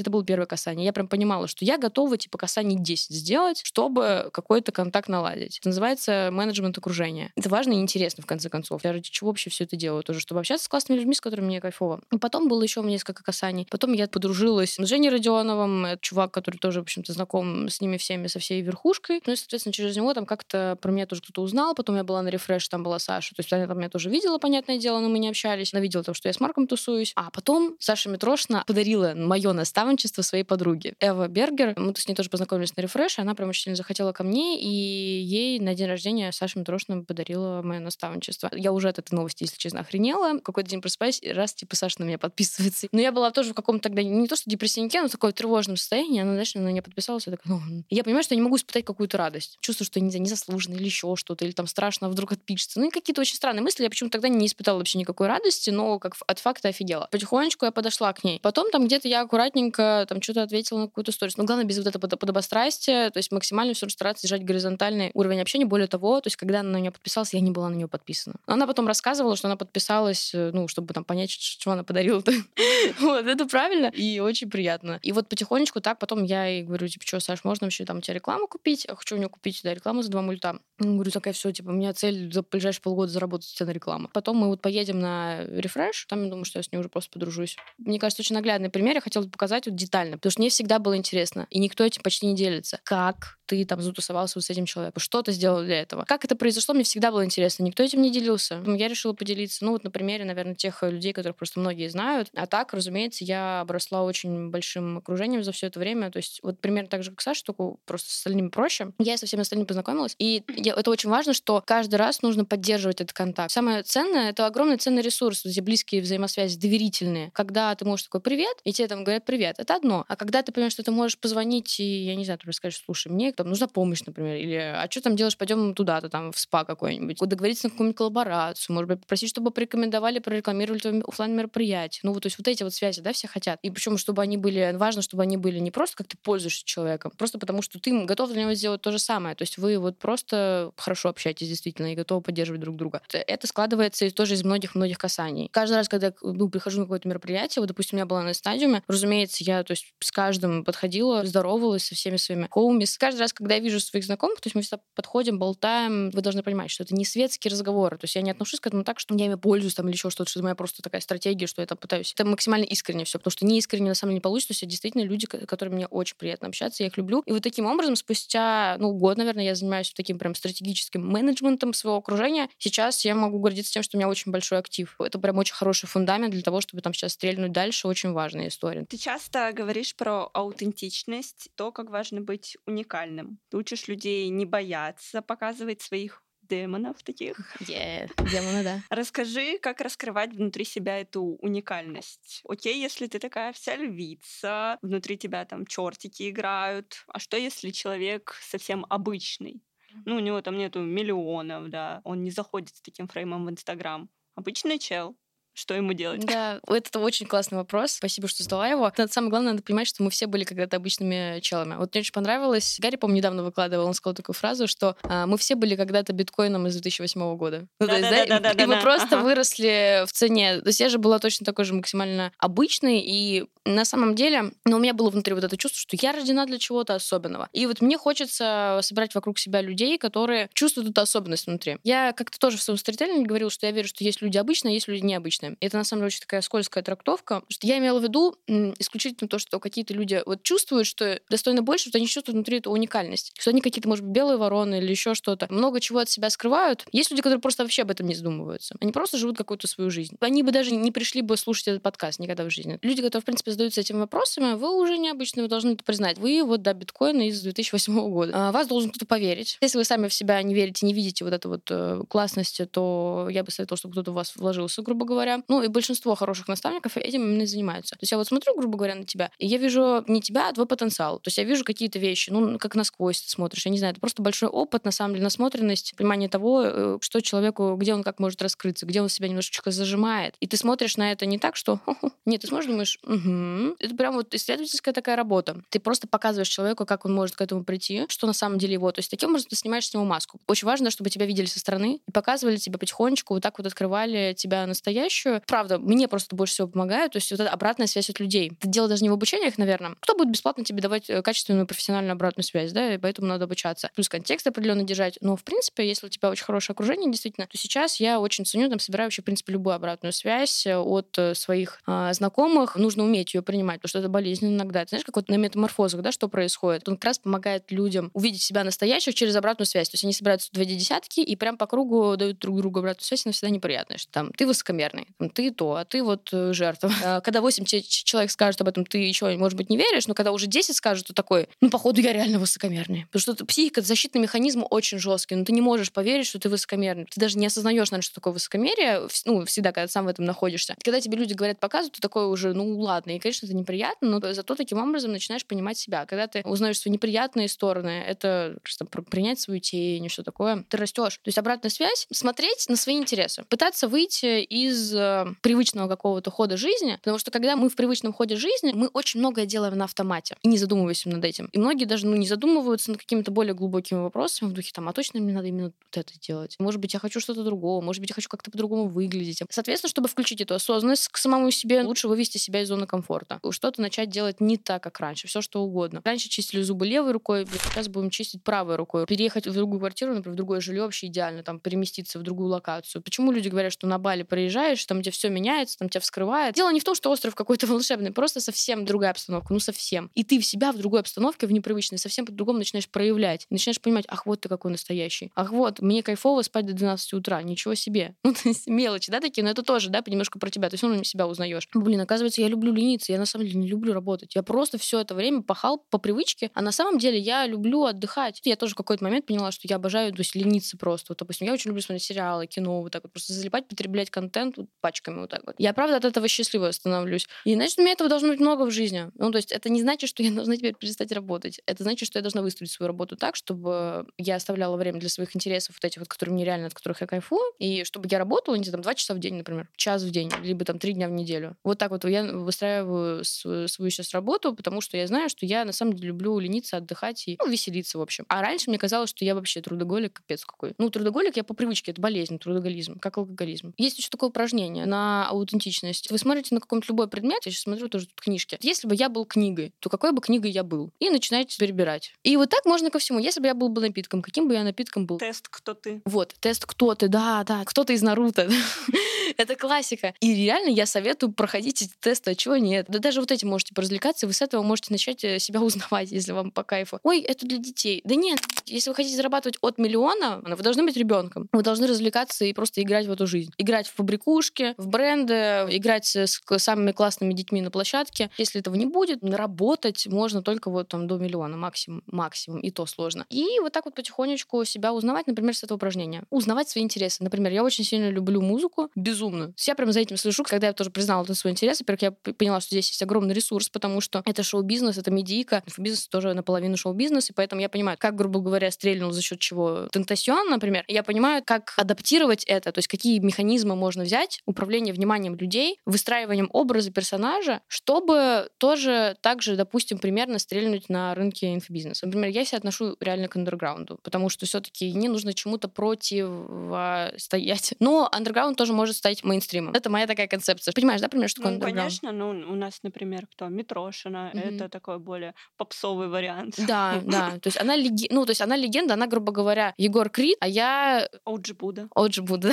это было первое касание. Я прям понимала, что я готова, типа, касаний 10 сделать, чтобы какой-то контакт наладить. Это называется менеджмент окружения. Это важно и интересно, в конце концов. Я ради чего вообще все это делаю? Тоже, чтобы общаться с классными людьми, с которыми мне кайфово. И потом было еще несколько касаний. Потом я подружилась с Женей Родионовым, это чувак, который тоже, в общем-то, знаком с ними всеми, со всей верхушкой. Ну и, соответственно, через него там как-то про меня тоже кто-то узнал. Потом я была на рефреш, там была Саша. То есть она там меня тоже видела, понятное дело, но мы не общались. Она видела то, что я с Марком тусуюсь. А потом Саша Митрошина подарила мое наставничество своей подруги. Эва Бергер, мы с ней тоже познакомились на рефреше, она прям очень сильно захотела ко мне, и ей на день рождения Саша Митрошина подарила мое наставничество. Я уже от этой новости, если честно, охренела. Какой-то день просыпаюсь, раз, типа, Саша на меня подписывается. Но я была тоже в каком-то тогда, не то что депрессивнике, но в таком тревожном состоянии. Она, знаешь, на меня подписалась, я такая, ну... Я понимаю, что я не могу испытать какую-то радость. Чувствую, что не незаслуженно или еще что-то, или там страшно, вдруг отпишется. Ну и какие-то очень странные мысли. Я почему-то тогда не испытала вообще никакой радости, но как от факта офигела. Потихонечку я подошла к ней. Потом там где-то я аккуратненько там что-то ответила на какую-то сторис. Но главное, без вот этого подобострастия, то есть максимально все стараться держать горизонтальный уровень общения. Более того, то есть когда она на меня подписалась, я не была на нее подписана. Она потом рассказывала, что она подписалась, э, ну, чтобы там понять, что она подарила. вот, это правильно и очень приятно. И вот потихонечку так потом я ей говорю, типа, что, Саш, можно вообще там тебе рекламу купить? Я хочу у нее купить, да, рекламу за два мульта. Я говорю, такая, все, типа, у меня цель за ближайшие полгода заработать на рекламу. Потом мы вот поедем на рефреш, там я думаю, что я с ней уже просто подружусь. Мне кажется, очень наглядный пример. Я хотела показать вот детально, потому что мне всегда было интересно, и никто этим почти не делится. Как ты там затусовался вот с этим человеком? Что ты сделал для этого? Как это произошло, мне всегда было интересно. Никто этим не делился. Я решила поделиться, ну вот на примере, наверное, тех людей, которых просто многие знают. А так, разумеется, я обросла очень большим окружением за все это время. То есть вот примерно так же, как Саша, только просто с остальными проще. Я со всеми остальными познакомилась. И я, это очень важно, что каждый раз нужно поддерживать этот контакт. Самое ценное — это огромный ценный ресурс, эти близкие взаимосвязи, доверительные. Когда ты можешь такой «привет», и тебе там говорят «привет», это одно. А когда ты понимаешь, что ты можешь позвонить и, я не знаю, ты скажешь, слушай, мне там нужна помощь, например, или а что там делаешь, пойдем туда-то, там, в спа какой-нибудь, договориться на какую-нибудь коллаборацию, может быть, попросить, чтобы порекомендовали, прорекламировали твое офлайн мероприятие. Ну, вот, то есть вот эти вот связи, да, все хотят. И причем, чтобы они были, важно, чтобы они были не просто как ты пользуешься человеком, просто потому что ты готов для него сделать то же самое. То есть вы вот просто хорошо общаетесь действительно и готовы поддерживать друг друга. Это складывается из, тоже из многих-многих касаний. Каждый раз, когда ну, прихожу на какое-то мероприятие, вот, допустим, у меня была на стадиуме, разумеется, я, то есть, с каждым подходила, здоровалась со всеми своими хоумис. Каждый раз, когда я вижу своих знакомых, то есть мы всегда подходим, болтаем, вы должны понимать, что это не светские разговоры. То есть я не отношусь к этому так, что я ими пользуюсь там или еще что-то, что это моя просто такая стратегия, что я там пытаюсь. Это максимально искренне все, потому что не искренне на самом деле не получится. То есть это действительно люди, которые мне очень приятно общаться, я их люблю. И вот таким образом, спустя, ну, год, наверное, я занимаюсь таким прям стратегическим менеджментом своего окружения. Сейчас я могу гордиться тем, что у меня очень большой актив. Это прям очень хороший фундамент для того, чтобы там сейчас стрельнуть дальше. Очень важная история. Ты часто говоришь про аутентичность, то, как важно быть уникальным. Ты учишь людей не бояться показывать своих демонов таких. Yeah, демоны, да. Расскажи, как раскрывать внутри себя эту уникальность. Окей, если ты такая вся львица, внутри тебя там чертики играют. А что, если человек совсем обычный? Ну, у него там нету миллионов, да. Он не заходит с таким фреймом в Инстаграм. Обычный чел что ему делать? Да, это очень классный вопрос. Спасибо, что задала его. Но самое главное, надо понимать, что мы все были когда-то обычными челами. Вот мне очень понравилось. Гарри, по-моему, недавно выкладывал, он сказал такую фразу, что а, мы все были когда-то биткоином из 2008 года. Ну, да, да, да, да, и, да, и мы просто ага. выросли в цене. То есть я же была точно такой же максимально обычной, и на самом деле, ну, у меня было внутри вот это чувство, что я рождена для чего-то особенного. И вот мне хочется собирать вокруг себя людей, которые чувствуют эту особенность внутри. Я как-то тоже в своем сторителлинге говорила, что я верю, что есть люди обычные, а есть люди необычные. Это на самом деле очень такая скользкая трактовка, что я имела в виду исключительно то, что какие-то люди вот чувствуют, что достойно больше, что они чувствуют внутри эту уникальность, что они какие-то, может быть, белые вороны или еще что-то, много чего от себя скрывают. Есть люди, которые просто вообще об этом не задумываются. Они просто живут какую-то свою жизнь. Они бы даже не пришли бы слушать этот подкаст никогда в жизни. Люди, которые, в принципе, задаются этими вопросами, вы уже необычные, вы должны это признать. Вы вот, да, биткоин из 2008 года. А вас должен кто-то поверить. Если вы сами в себя не верите, не видите вот эту вот э, классности, то я бы советовала, чтобы кто-то в вас вложился, грубо говоря. Ну и большинство хороших наставников этим именно занимаются. То есть я вот смотрю, грубо говоря, на тебя, и я вижу не тебя, а твой потенциал. То есть я вижу какие-то вещи, ну, как насквозь ты смотришь. Я не знаю, это просто большой опыт, на самом деле, насмотренность, понимание того, э, что человеку, где он как может раскрыться, где он себя немножечко зажимает. И ты смотришь на это не так, что... Нет, ты смотришь, думаешь, угу. Это прям вот исследовательская такая работа. Ты просто показываешь человеку, как он может к этому прийти, что на самом деле его. То есть таким образом ты снимаешь с него маску. Очень важно, чтобы тебя видели со стороны и показывали тебе потихонечку, вот так вот открывали тебя настоящую. Правда, мне просто больше всего помогает. То есть вот эта обратная связь от людей. Это дело даже не в обучениях, наверное. Кто будет бесплатно тебе давать э, качественную профессиональную обратную связь, да, и поэтому надо обучаться. Плюс контекст определенно держать. Но, в принципе, если у тебя очень хорошее окружение, действительно, то сейчас я очень ценю, там, собираю вообще, в принципе, любую обратную связь э, от э, своих э, знакомых. Нужно уметь ее принимать, потому что это болезненно иногда. Ты знаешь, как вот на метаморфозах, да, что происходит? Он как раз помогает людям увидеть себя настоящих через обратную связь. То есть они собираются две десятки и прям по кругу дают друг другу обратную связь, и она всегда неприятная. Что там ты высокомерный, ты то, а ты вот жертва. А, когда 8 человек скажут об этом, ты еще, может быть, не веришь, но когда уже 10 скажут, то такой, ну, походу, я реально высокомерный. Потому что психика, защитный механизм очень жесткий, но ты не можешь поверить, что ты высокомерный. Ты даже не осознаешь, наверное, что такое высокомерие, ну, всегда, когда сам в этом находишься. Когда тебе люди говорят, показывают, ты такой уже, ну, ладно, и, конечно, это неприятно, но зато таким образом начинаешь понимать себя. Когда ты узнаешь свои неприятные стороны, это просто принять свою тень, что такое, ты растешь. То есть обратная связь, смотреть на свои интересы, пытаться выйти из э, привычного какого-то хода жизни, потому что когда мы в привычном ходе жизни, мы очень многое делаем на автомате и не задумываясь над этим. И многие даже ну, не задумываются над какими-то более глубокими вопросами в духе там, а точно мне надо именно вот это делать? Может быть, я хочу что-то другого, может быть, я хочу как-то по-другому выглядеть. Соответственно, чтобы включить эту осознанность к самому себе, лучше вывести себя из зоны комфорта. Что-то начать делать не так, как раньше, все что угодно. Раньше чистили зубы левой рукой, сейчас будем чистить правой рукой. Переехать в другую квартиру, например, в другое жилье вообще идеально, там, переместиться в другую локацию. Почему люди говорят, что на Бали приезжаешь, там, где все меняется, там тебя вскрывает? Дело не в том, что остров какой-то волшебный, просто совсем другая обстановка, ну совсем. И ты в себя в другой обстановке, в непривычной, совсем по-другому начинаешь проявлять. Начинаешь понимать, ах, вот ты какой настоящий. Ах, вот, мне кайфово спать до 12 утра, ничего себе. Ну, то есть мелочи, да, такие, но это тоже, да, немножко про тебя. То есть, ну, себя узнаешь. Блин, оказывается, я люблю лениться, я на самом деле не люблю работать. Я просто все это время пахал по привычке, а на самом деле я люблю отдыхать. Я тоже в какой-то момент поняла, что я обожаю, то есть, лениться просто. Вот, допустим, я очень люблю смотреть сериалы, кино, вот так вот, просто залипать, потреблять контент вот, пачками вот так вот. Я, правда, от этого счастливо становлюсь. И, значит, у меня этого должно быть много в жизни. Ну, то есть это не значит, что я должна теперь перестать работать. Это значит, что я должна выстроить свою работу так, чтобы я оставляла время для своих интересов, вот этих вот, которые мне реально, от которых я кайфую, и чтобы я работала, не знаю, там, два часа в день, например, час в день, либо там три дня в неделю. Вот так вот я выстраиваю свою сейчас работу, потому что я знаю, что я на самом деле люблю лениться, отдыхать и ну, веселиться, в общем. А раньше мне казалось, что я вообще трудоголик, капец какой. Ну, трудоголик я по привычке, это болезнь, трудоголизм, как алкоголизм. Есть еще такое упражнение на аутентичность. Вы смотрите на какой-нибудь любой предмет, я сейчас смотрю тоже тут книжки. Если бы я был книгой, то какой бы книгой я был? И начинаете перебирать. И вот так можно ко всему. Если бы я был бы напитком, каким бы я напитком был? Тест «Кто ты?». Вот, тест «Кто ты?», да, да, кто-то из Наруто. Это классика. И реально я советую проходить эти тесты, а чего нет. Да даже вот эти можете поразвлекаться, вы с этого можете начать э, себя узнавать, если вам по кайфу. Ой, это для детей. Да нет, если вы хотите зарабатывать от миллиона, вы должны быть ребенком. Вы должны развлекаться и просто играть в эту жизнь. Играть в фабрикушки, игрушки, в бренды, играть с самыми классными детьми на площадке. Если этого не будет, работать можно только вот там до миллиона максимум, максимум, и то сложно. И вот так вот потихонечку себя узнавать, например, с этого упражнения. Узнавать свои интересы. Например, я очень сильно люблю музыку, безумно. Я прям за этим слежу, когда я тоже признала это свой интерес. Во-первых, я поняла, что здесь есть огромный ресурс, потому что это шоу-бизнес, это медийка, инфобизнес тоже наполовину шоу-бизнес, и поэтому я понимаю, как, грубо говоря, стрельнул за счет чего Тентасион, например, я понимаю, как адаптировать это, то есть какие механизмы можно взять, управление вниманием людей, выстраиванием образа персонажа, чтобы тоже также, допустим, примерно стрельнуть на рынке инфобизнеса. Например, я себя отношу реально к андерграунду, потому что все-таки не нужно чему-то противостоять. Но андерграунд тоже может стать мейнстримом. Это моя такая концепция. Понимаешь, да, например, что такое ну, конечно, ну, у нас, например, кто? Митрошина. Mm-hmm. Это такой более попсовый вариант. Да, да. То есть она, леги... ну, то есть она легенда, она, грубо говоря, Егор Крид, а я... Оджи Буда. Оджи Буда,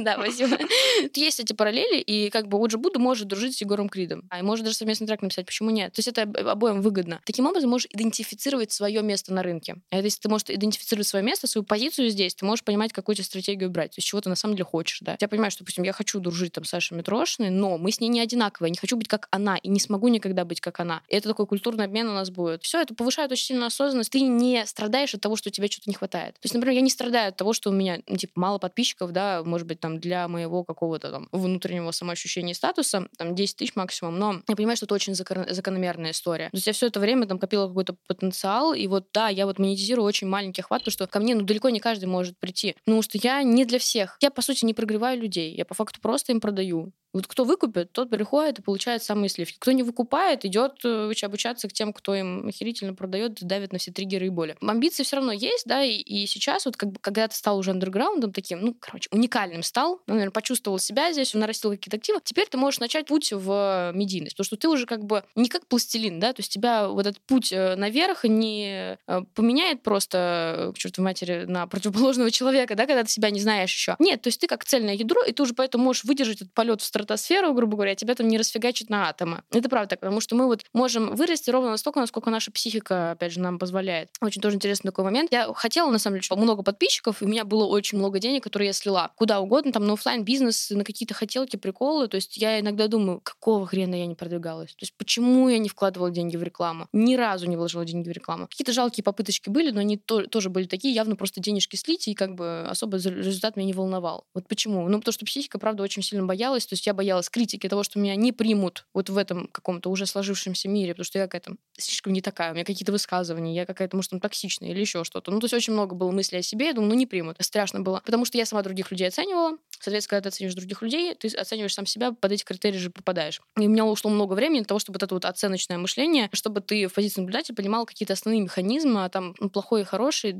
да, спасибо. Есть эти параллели, и как бы Оджи Буда может дружить с Егором Кридом. А и может даже совместный трек написать, почему нет? То есть это обоим выгодно. Таким образом, можешь идентифицировать свое место на рынке. А если ты можешь идентифицировать свое место, свою позицию здесь, ты можешь понимать, какую тебе стратегию брать, то есть чего ты на самом деле хочешь, да. Я понимаю, что, допустим, я хочу дружить там с Сашей Митрошиной, но мы с ней не одинаковые, не хочу быть как она, и не смогу никогда быть как она. И это такой культурный обмен у нас будет. Все это повышает очень сильно осознанность. Ты не страдаешь от того, что тебе что-то не хватает. То есть, например, я не страдаю от того, что у меня, ну, типа, мало подписчиков, да, может быть, там, для моего какого-то там внутреннего самоощущения статуса, там, 10 тысяч максимум, но я понимаю, что это очень закон- закономерная история. То есть я все это время там копила какой-то потенциал, и вот, да, я вот монетизирую очень маленький охват, потому что ко мне, ну, далеко не каждый может прийти, потому что я не для всех. Я, по сути, не прогреваю людей, я по факту просто им продаю. Вот кто выкупит, тот приходит и получает самые сливки. Кто не выкупает, идет э, обучаться к тем, кто им охерительно продает, давит на все триггеры и боли. Амбиции все равно есть, да, и, и сейчас вот как бы, когда ты стал уже андерграундом таким, ну, короче, уникальным стал, ну, наверное, почувствовал себя здесь, нарастил какие-то активы, теперь ты можешь начать путь в медийность, потому что ты уже как бы не как пластилин, да, то есть тебя вот этот путь э, наверх не э, поменяет просто, к чертовой матери, на противоположного человека, да, когда ты себя не знаешь еще. Нет, то есть ты как цельное ядро, и ты уже поэтому можешь выдержать этот полет в стратосферу грубо говоря, тебя там не расфигачит на атомы. Это правда потому что мы вот можем вырасти ровно настолько, насколько наша психика, опять же, нам позволяет. Очень тоже интересный такой момент. Я хотела, на самом деле, много подписчиков, и у меня было очень много денег, которые я слила куда угодно, там, на офлайн бизнес на какие-то хотелки, приколы. То есть я иногда думаю, какого хрена я не продвигалась? То есть почему я не вкладывала деньги в рекламу? Ни разу не вложила деньги в рекламу. Какие-то жалкие попыточки были, но они то, тоже были такие, явно просто денежки слить, и как бы особо результат меня не волновал. Вот почему? Ну, потому что психика, правда, очень сильно боялась. То есть я боялась критики того, что меня не примут вот в этом каком-то уже сложившемся мире, потому что я какая-то слишком не такая, у меня какие-то высказывания, я какая-то, может, там, токсичная или еще что-то. Ну, то есть очень много было мыслей о себе, я думаю, ну, не примут. Страшно было. Потому что я сама других людей оценивала. Соответственно, когда ты оцениваешь других людей, ты оцениваешь сам себя, под эти критерии же попадаешь. И у меня ушло много времени для того, чтобы вот это вот оценочное мышление, чтобы ты в позиции наблюдателя понимал какие-то основные механизмы, а там ну, плохой и хороший,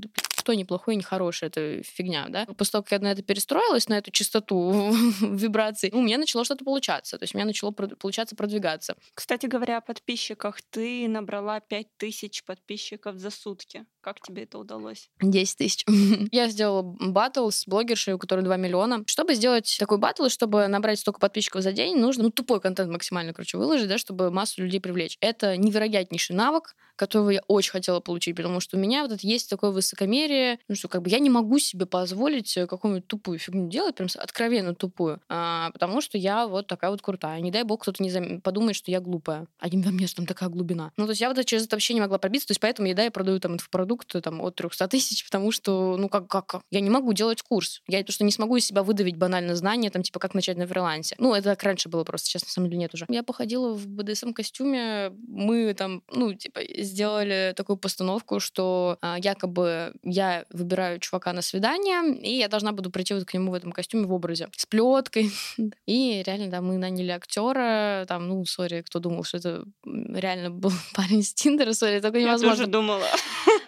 кто неплохой и не хороший, это фигня, да. После того, как я на это перестроилась, на эту частоту вибраций, у меня начало что-то получаться. То есть у меня начало получаться продвигаться. Кстати говоря, о подписчиках. Ты набрала 5000 подписчиков за сутки. Как тебе это удалось? 10 тысяч. я сделала батл с блогершей, у которой 2 миллиона. Чтобы сделать такой батл, чтобы набрать столько подписчиков за день, нужно ну, тупой контент максимально, короче, выложить, да, чтобы массу людей привлечь. Это невероятнейший навык, которого я очень хотела получить, потому что у меня вот это есть такое высокомерие, ну что как бы я не могу себе позволить э, какую-нибудь тупую фигню делать, прям откровенно тупую, а, потому что я вот такая вот крутая. Не дай бог кто-то не зам... подумает, что я глупая. А во мне там такая глубина. Ну то есть я вот через это вообще не могла пробиться, то есть поэтому я, да, я продаю там инфопродукт там от 300 тысяч, потому что, ну как, как, я не могу делать курс. Я то, что не смогу из себя выдавить банально знания, там типа как начать на фрилансе. Ну это как раньше было просто, сейчас на самом деле нет уже. Я походила в БДСМ-костюме, мы там, ну типа сделали такую постановку, что а, якобы я выбираю чувака на свидание, и я должна буду прийти вот к нему в этом костюме в образе с плеткой. И реально, да, мы наняли актера, там, ну, сори, кто думал, что это реально был парень с Тиндера, сори, такое невозможно. Я тоже думала.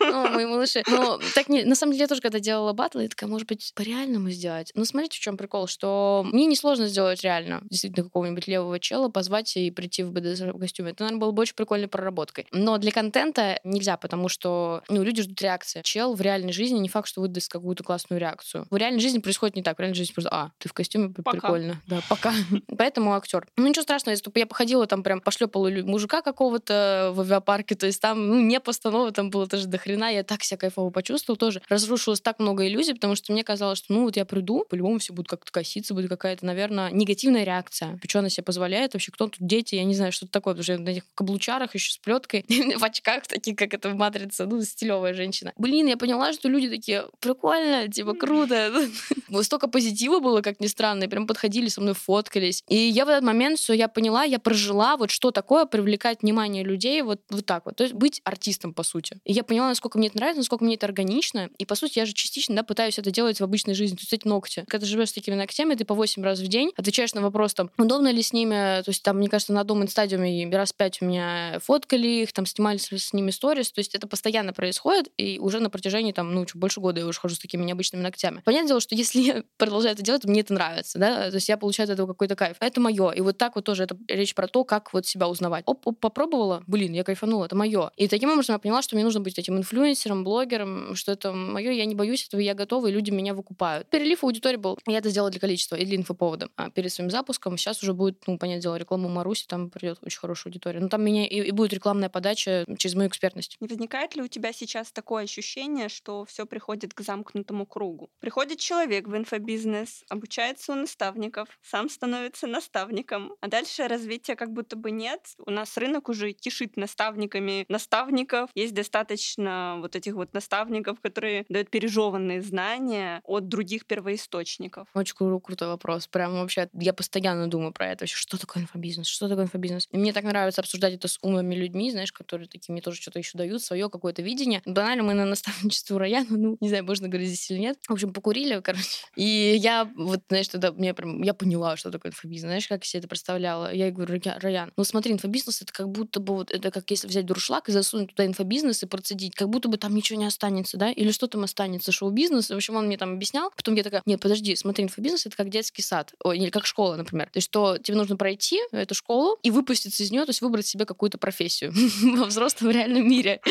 Ну, мои малыши. Ну, так не, на самом деле, я тоже, когда делала батл, я такая, может быть, по-реальному сделать. Но смотрите, в чем прикол, что мне несложно сделать реально действительно какого-нибудь левого чела, позвать и прийти в БДС-костюме. Это, наверное, было бы очень прикольной проработкой. Но для контента нельзя, потому что, ну, люди ждут реакции. Чел в реальной реальной жизни не факт, что выдаст какую-то классную реакцию. В реальной жизни происходит не так. В реальной жизни просто, а, ты в костюме, Пока. прикольно. Да, пока. Поэтому актер. Ну, ничего страшного, если бы я походила там прям пошлепала мужика какого-то в авиапарке, то есть там, ну, не постанова, там было тоже до хрена, я так себя кайфово почувствовала тоже. Разрушилось так много иллюзий, потому что мне казалось, что, ну, вот я приду, по-любому все будут как-то коситься, будет какая-то, наверное, негативная реакция. Что она себе позволяет? Вообще, кто тут дети? Я не знаю, что это такое, потому что я на этих каблучарах еще с плеткой, в очках таких, как это в «Матрице», ну, стилевая женщина. Блин, я поняла, что люди такие, прикольно, типа, круто. Вот Столько позитива было, как ни странно, и прям подходили со мной, фоткались. И я в этот момент все, я поняла, я прожила, вот что такое привлекать внимание людей вот, вот так вот. То есть быть артистом, по сути. И я поняла, насколько мне это нравится, насколько мне это органично. И, по сути, я же частично, да, пытаюсь это делать в обычной жизни. То есть эти ногти. Когда ты живешь с такими ногтями, ты по 8 раз в день отвечаешь на вопрос, там, удобно ли с ними, то есть там, мне кажется, на одном инстадиуме раз пять у меня фоткали их, там, снимали с, с ними сторис, то есть это постоянно происходит, и уже на протяжении, там, ну, чуть больше года я уже хожу с такими необычными ногтями. Понятное дело, что если я продолжаю это делать, то мне это нравится, да, то есть я получаю от этого какой-то кайф. Это мое. И вот так вот тоже это речь про то, как вот себя узнавать. Оп, оп, попробовала, блин, я кайфанула, это мое. И таким образом я поняла, что мне нужно быть этим инфлюенсером, блогером, что это мое, я не боюсь этого, я готова, и люди меня выкупают. Перелив аудитории был. Я это сделала для количества и для инфоповода. А перед своим запуском сейчас уже будет, ну, понятное дело, реклама Маруси, там придет очень хорошая аудитория. Ну, там меня и, и будет рекламная подача через мою экспертность. Не возникает ли у тебя сейчас такое ощущение, что все приходит к замкнутому кругу? Приходит человек в инфобизнес, обучается у наставников, сам становится наставником, а дальше развития как будто бы нет. У нас рынок уже кишит наставниками наставников. Есть достаточно вот этих вот наставников, которые дают пережеванные знания от других первоисточников. Очень кру- крутой вопрос. Прям вообще, я постоянно думаю про это. Что такое инфобизнес? Что такое инфобизнес? Мне так нравится обсуждать это с умными людьми, знаешь, которые такие мне тоже что-то еще дают, свое какое-то видение. Банально мы на наставничестве у Раяна, ну, не знаю, можно говорить здесь или нет. В общем, покурили, короче. И я вот, знаешь, тогда мне прям, я поняла, что такое инфобизнес. Знаешь, как я себе это представляла? Я ей говорю, «Рая- Раян, ну смотри, инфобизнес это как будто бы вот, это как если взять дуршлаг и засунуть туда инфобизнес и процедить, как будто бы там ничего не останется, да? Или что там останется? Шоу-бизнес? В общем, он мне там объяснял. Потом я такая, нет, подожди, смотри, инфобизнес это как детский сад, ой, или как школа, например. То есть, что тебе нужно пройти эту школу и выпуститься из нее, то есть выбрать себе какую-то профессию во взрослом реальном мире.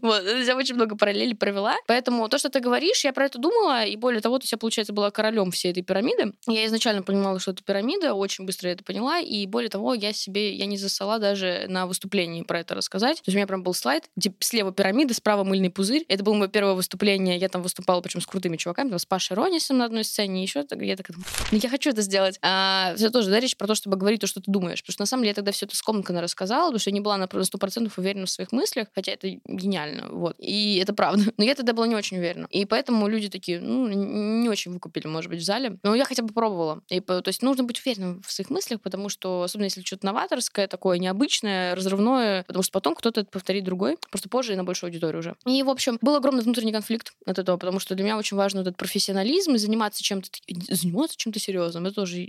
Вот, я очень много параллелей провела. Поэтому то, что ты говоришь, я про это думала, и более того, то есть я, получается, была королем всей этой пирамиды. Я изначально понимала, что это пирамида, очень быстро я это поняла, и более того, я себе, я не засала даже на выступлении про это рассказать. То есть у меня прям был слайд, где слева пирамида, справа мыльный пузырь. Это было мое первое выступление, я там выступала, причем с крутыми чуваками, там, с Пашей Ронисом на одной сцене, еще я такая, ну, я хочу это сделать. А, это тоже, да, речь про то, чтобы говорить то, что ты думаешь. Потому что на самом деле я тогда все это скомканно рассказала, потому что я не была на 100% уверена в своих мыслях, хотя это гениально, вот. И это правда. Но я тогда была не очень уверена. И поэтому люди такие, ну, не очень выкупили, может быть, в зале. Но я хотя бы пробовала. И, то есть нужно быть уверенным в своих мыслях, потому что, особенно если что-то новаторское, такое необычное, разрывное, потому что потом кто-то это повторит другой, просто позже и на большую аудиторию уже. И, в общем, был огромный внутренний конфликт от этого, потому что для меня очень важен этот профессионализм и заниматься чем-то, заниматься чем-то серьезным. Это тоже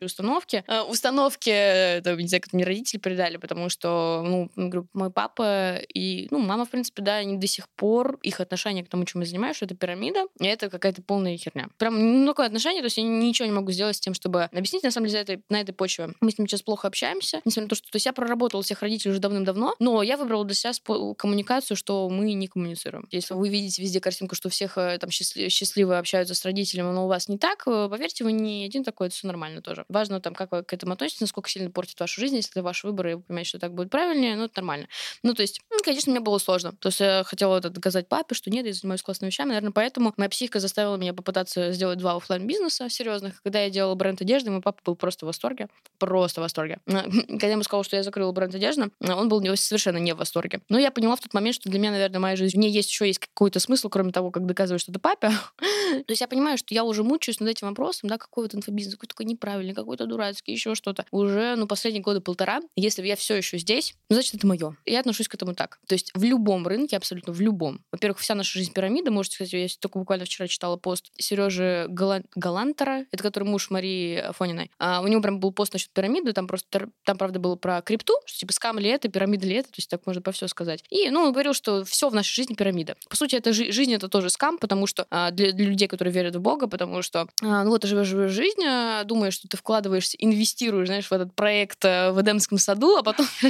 установки. Э, Установки, это, не знаю, как мне родители передали, потому что, ну, мой папа и, ну, мама, в принципе, да, они до сих пор, их отношение к тому, чем я занимаюсь, что это пирамида, и это какая-то полная херня. Прям такое отношение, то есть я ничего не могу сделать с тем, чтобы объяснить, на самом деле, за этой, на этой почве. Мы с ним сейчас плохо общаемся, несмотря на то, что то есть я проработала всех родителей уже давным-давно, но я выбрала для себя коммуникацию, что мы не коммуницируем. Если вы видите везде картинку, что всех э, там счастли- счастливо общаются с родителями, но у вас не так, э, поверьте, вы не один такой, это все нормально тоже. Важно там, как вы к этому относитесь, насколько сильно портит вашу жизнь, если это ваш выбор, и вы понимаете, что так будет правильнее, ну, это нормально. Ну, то есть, ну, конечно, мне было сложно. То есть я хотела это доказать папе, что нет, я занимаюсь классными вещами. Наверное, поэтому моя психика заставила меня попытаться сделать два оффлайн бизнеса серьезных. Когда я делала бренд одежды, мой папа был просто в восторге. Просто в восторге. Когда я ему сказала, что я закрыла бренд одежды, он был совершенно не в восторге. Но я поняла в тот момент, что для меня, наверное, моя жизнь, в ней есть еще есть какой-то смысл, кроме того, как доказывать что-то папе. То есть я понимаю, что я уже мучаюсь над этим вопросом, да, какой вот инфобизнес, какой такой неправильный, какой-то дурацкий, еще что-то. Уже, ну, последние года полтора. Если я все еще здесь, ну, значит, это мое. Я отношусь к этому так. То есть в любом рынке, абсолютно в любом. Во-первых, вся наша жизнь пирамида. Можете сказать, я только буквально вчера читала пост Сережи Гала- Галантера, это который муж Марии Афониной. А, у него прям был пост насчет пирамиды, там просто, там, правда, было про крипту, что типа скам ли это, пирамида ли это, то есть так можно по все сказать. И, ну, он говорил, что все в нашей жизни пирамида. По сути, это жи- жизнь это тоже скам, потому что а, для, для людей, которые верят в Бога, потому что, а, ну вот, ты живешь, живешь жизнь, а, думаешь, что ты вкладываешься, инвестируешь, знаешь, в этот проект а, в Эдемском саду, а потом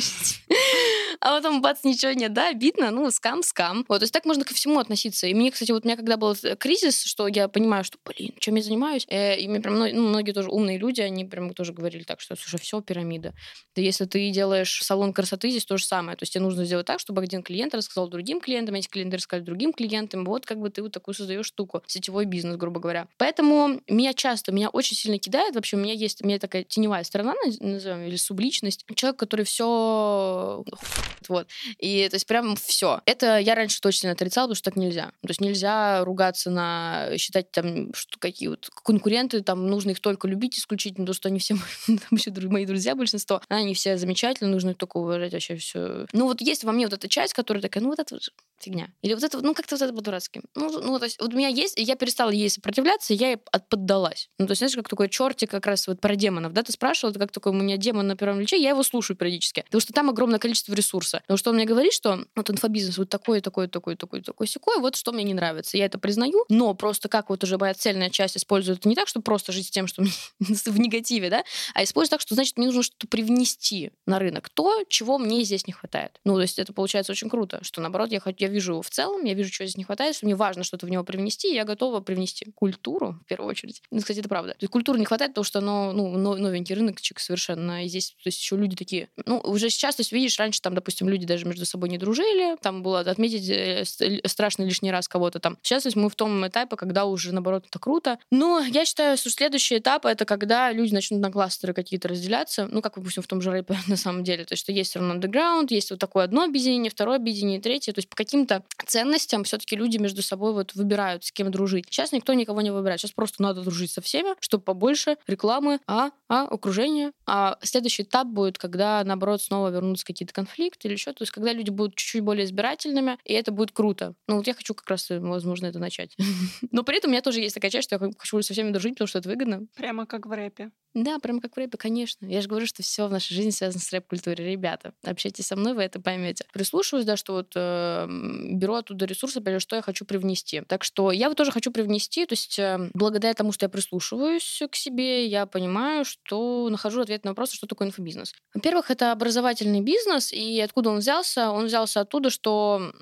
а потом бац, ничего нет, да, обидно, ну, скам, скам. Вот, то есть так можно ко всему относиться. И мне, кстати, вот у меня когда был кризис, что я понимаю, что, блин, чем я занимаюсь, э, и мне прям, ну, многие тоже умные люди, они прям тоже говорили так, что, слушай, все пирамида. Да если ты делаешь салон красоты, здесь то же самое. То есть тебе нужно сделать так, чтобы один клиент рассказал другим клиентам, эти клиенты рассказали другим клиентам. Вот как бы ты вот такую создаешь штуку, сетевой бизнес, грубо говоря. Поэтому меня часто, меня очень сильно кидает. Вообще у меня есть, у меня такая теневая сторона, назовем, или субличность. Человек, который все вот. И то есть прям все. Это я раньше точно отрицала, потому что так нельзя. То есть нельзя ругаться на считать там, что какие вот конкуренты, там нужно их только любить исключительно, потому что они все мои друзья большинство, они все замечательные, нужно их только уважать вообще все. Ну вот есть во мне вот эта часть, которая такая, ну вот это фигня. Или вот это, ну как-то вот это по-дурацки. Ну, ну, то есть вот у меня есть, я перестала ей сопротивляться, я ей поддалась. Ну, то есть, знаешь, как такой чертик как раз вот про демонов, да, ты спрашивал, это как такой у меня демон на первом лече, я его слушаю периодически, потому что там огромное количество ресурса. Потому что он мне говорит, что вот инфобизнес вот такой, такой, такой, такой, такой, секой, вот что мне не нравится. Я это признаю, но просто как вот уже моя цельная часть использует это не так, чтобы просто жить с тем, что в негативе, да, а использует так, что значит мне нужно что-то привнести на рынок, то, чего мне здесь не хватает. Ну, то есть это получается очень круто, что наоборот, я, я вижу в целом, я вижу, что здесь не хватает, что мне важно что-то в него привнести, и я готова привнести культуру, в первую очередь. Ну, кстати, это правда. То есть культуры не хватает, потому что оно, ну, новенький рыночек совершенно, и здесь, то есть еще люди такие, ну, уже сейчас, то есть видишь, раньше там, допустим, люди даже между собой не дружили, там было отметить э, страшно лишний раз кого-то там. Сейчас то есть, мы в том этапе, когда уже, наоборот, это круто. Но я считаю, что следующий этап — это когда люди начнут на кластеры какие-то разделяться, ну, как, допустим, в том же рэпе на самом деле. То есть, что есть все равно андеграунд, есть вот такое одно объединение, второе объединение, третье. То есть, по каким-то ценностям все-таки люди между собой вот выбирают, с кем дружить. Сейчас никто никого не выбирает. Сейчас просто надо дружить со всеми, чтобы побольше рекламы, а, а, окружения. А следующий этап будет, когда, наоборот, снова вернутся какие-то конфликты или еще. То есть, когда люди будут чуть-чуть более избирательными, и это будет круто. Ну, вот я хочу как раз, возможно, это начать. Но при этом у меня тоже есть такая часть, что я хочу со всеми дружить, потому что это выгодно. Прямо как в рэпе. Да, прямо как в рэпе, конечно. Я же говорю, что все в нашей жизни связано с рэп-культурой. Ребята, общайтесь со мной, вы это поймете. Прислушиваюсь, да, что вот э, беру оттуда ресурсы, опять что я хочу привнести. Так что я вот тоже хочу привнести, то есть э, благодаря тому, что я прислушиваюсь к себе, я понимаю, что нахожу ответ на вопрос, что такое инфобизнес. Во-первых, это образовательный бизнес, и откуда он взялся? Он взялся оттуда, что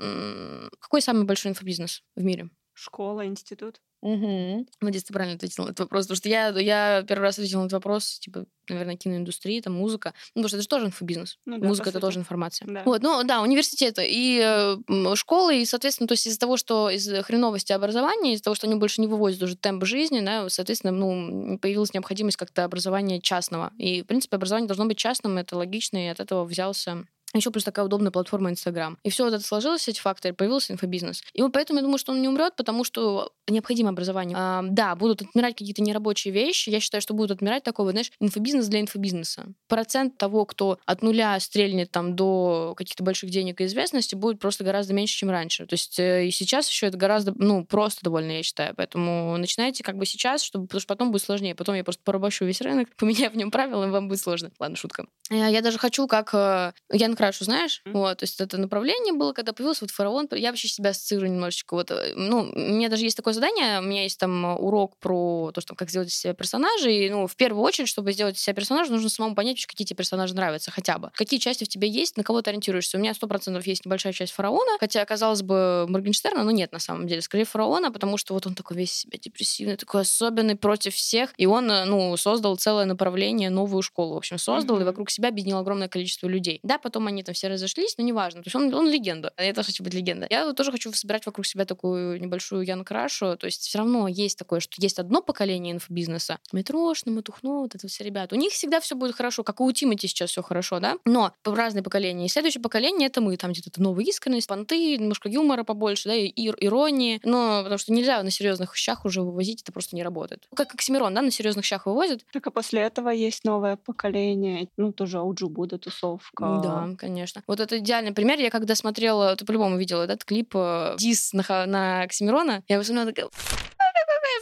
какой самый большой инфобизнес в мире? Школа, институт. Угу. Надеюсь, ты правильно ответила на этот вопрос, потому что я, я первый раз ответила на этот вопрос, типа, наверное, киноиндустрия, там, музыка. Ну, потому что это же тоже инфобизнес. Ну, да, Музыка — это тоже информация. Да. Вот, ну, да, университеты и э, школы, и, соответственно, то есть из-за того, что из хреновости образования, из-за того, что они больше не вывозят уже темп жизни, да, соответственно, ну, появилась необходимость как-то образования частного. И, в принципе, образование должно быть частным, это логично, и от этого взялся еще плюс такая удобная платформа Инстаграм. И все вот это сложилось, эти факторы, появился инфобизнес. И вот поэтому я думаю, что он не умрет, потому что необходимо образование. А, да, будут отмирать какие-то нерабочие вещи. Я считаю, что будут отмирать такого, знаешь, инфобизнес для инфобизнеса. Процент того, кто от нуля стрельнет там до каких-то больших денег и известности, будет просто гораздо меньше, чем раньше. То есть э, и сейчас еще это гораздо, ну, просто довольно, я считаю. Поэтому начинайте как бы сейчас, чтобы, потому что потом будет сложнее. Потом я просто порабощу весь рынок, поменяю в нем правила, и вам будет сложно. Ладно, шутка. Я даже хочу, как э, Крашу, знаешь? Mm-hmm. Вот, то есть это направление было, когда появился вот фараон. Я вообще себя ассоциирую немножечко. Вот, э, ну, у меня даже есть такое задание, у меня есть там урок про то, что как сделать из себя персонажа. И, ну, в первую очередь, чтобы сделать из себя персонажа, нужно самому понять, какие тебе персонажи нравятся хотя бы. Какие части в тебе есть, на кого ты ориентируешься. У меня сто процентов есть небольшая часть фараона, хотя, казалось бы, Моргенштерна, но нет, на самом деле. Скорее фараона, потому что вот он такой весь себя депрессивный, такой особенный против всех. И он, э, ну, создал целое направление, новую школу, в общем, создал, mm-hmm. и вокруг себя объединил огромное количество людей. Да, потом они там все разошлись, но неважно. То есть он, он легенда. Я тоже хочу быть легендой. Я тоже хочу собирать вокруг себя такую небольшую Ян Крашу. То есть все равно есть такое, что есть одно поколение инфобизнеса. Метрошно, Матухно, вот это все ребята. У них всегда все будет хорошо, как и у Тимати сейчас все хорошо, да? Но разные поколения. И следующее поколение это мы. Там где-то новая искренность, понты, немножко юмора побольше, да, и иронии. Но потому что нельзя на серьезных щах уже вывозить, это просто не работает. Как Оксимирон, да, на серьезных щах вывозят. Так а после этого есть новое поколение, ну, тоже Ауджу Буда тусовка. Да, конечно. Вот это идеальный пример. Я когда смотрела, ты по-любому видела этот клип э, Дис на, на Оксимирона, я посмотрела такая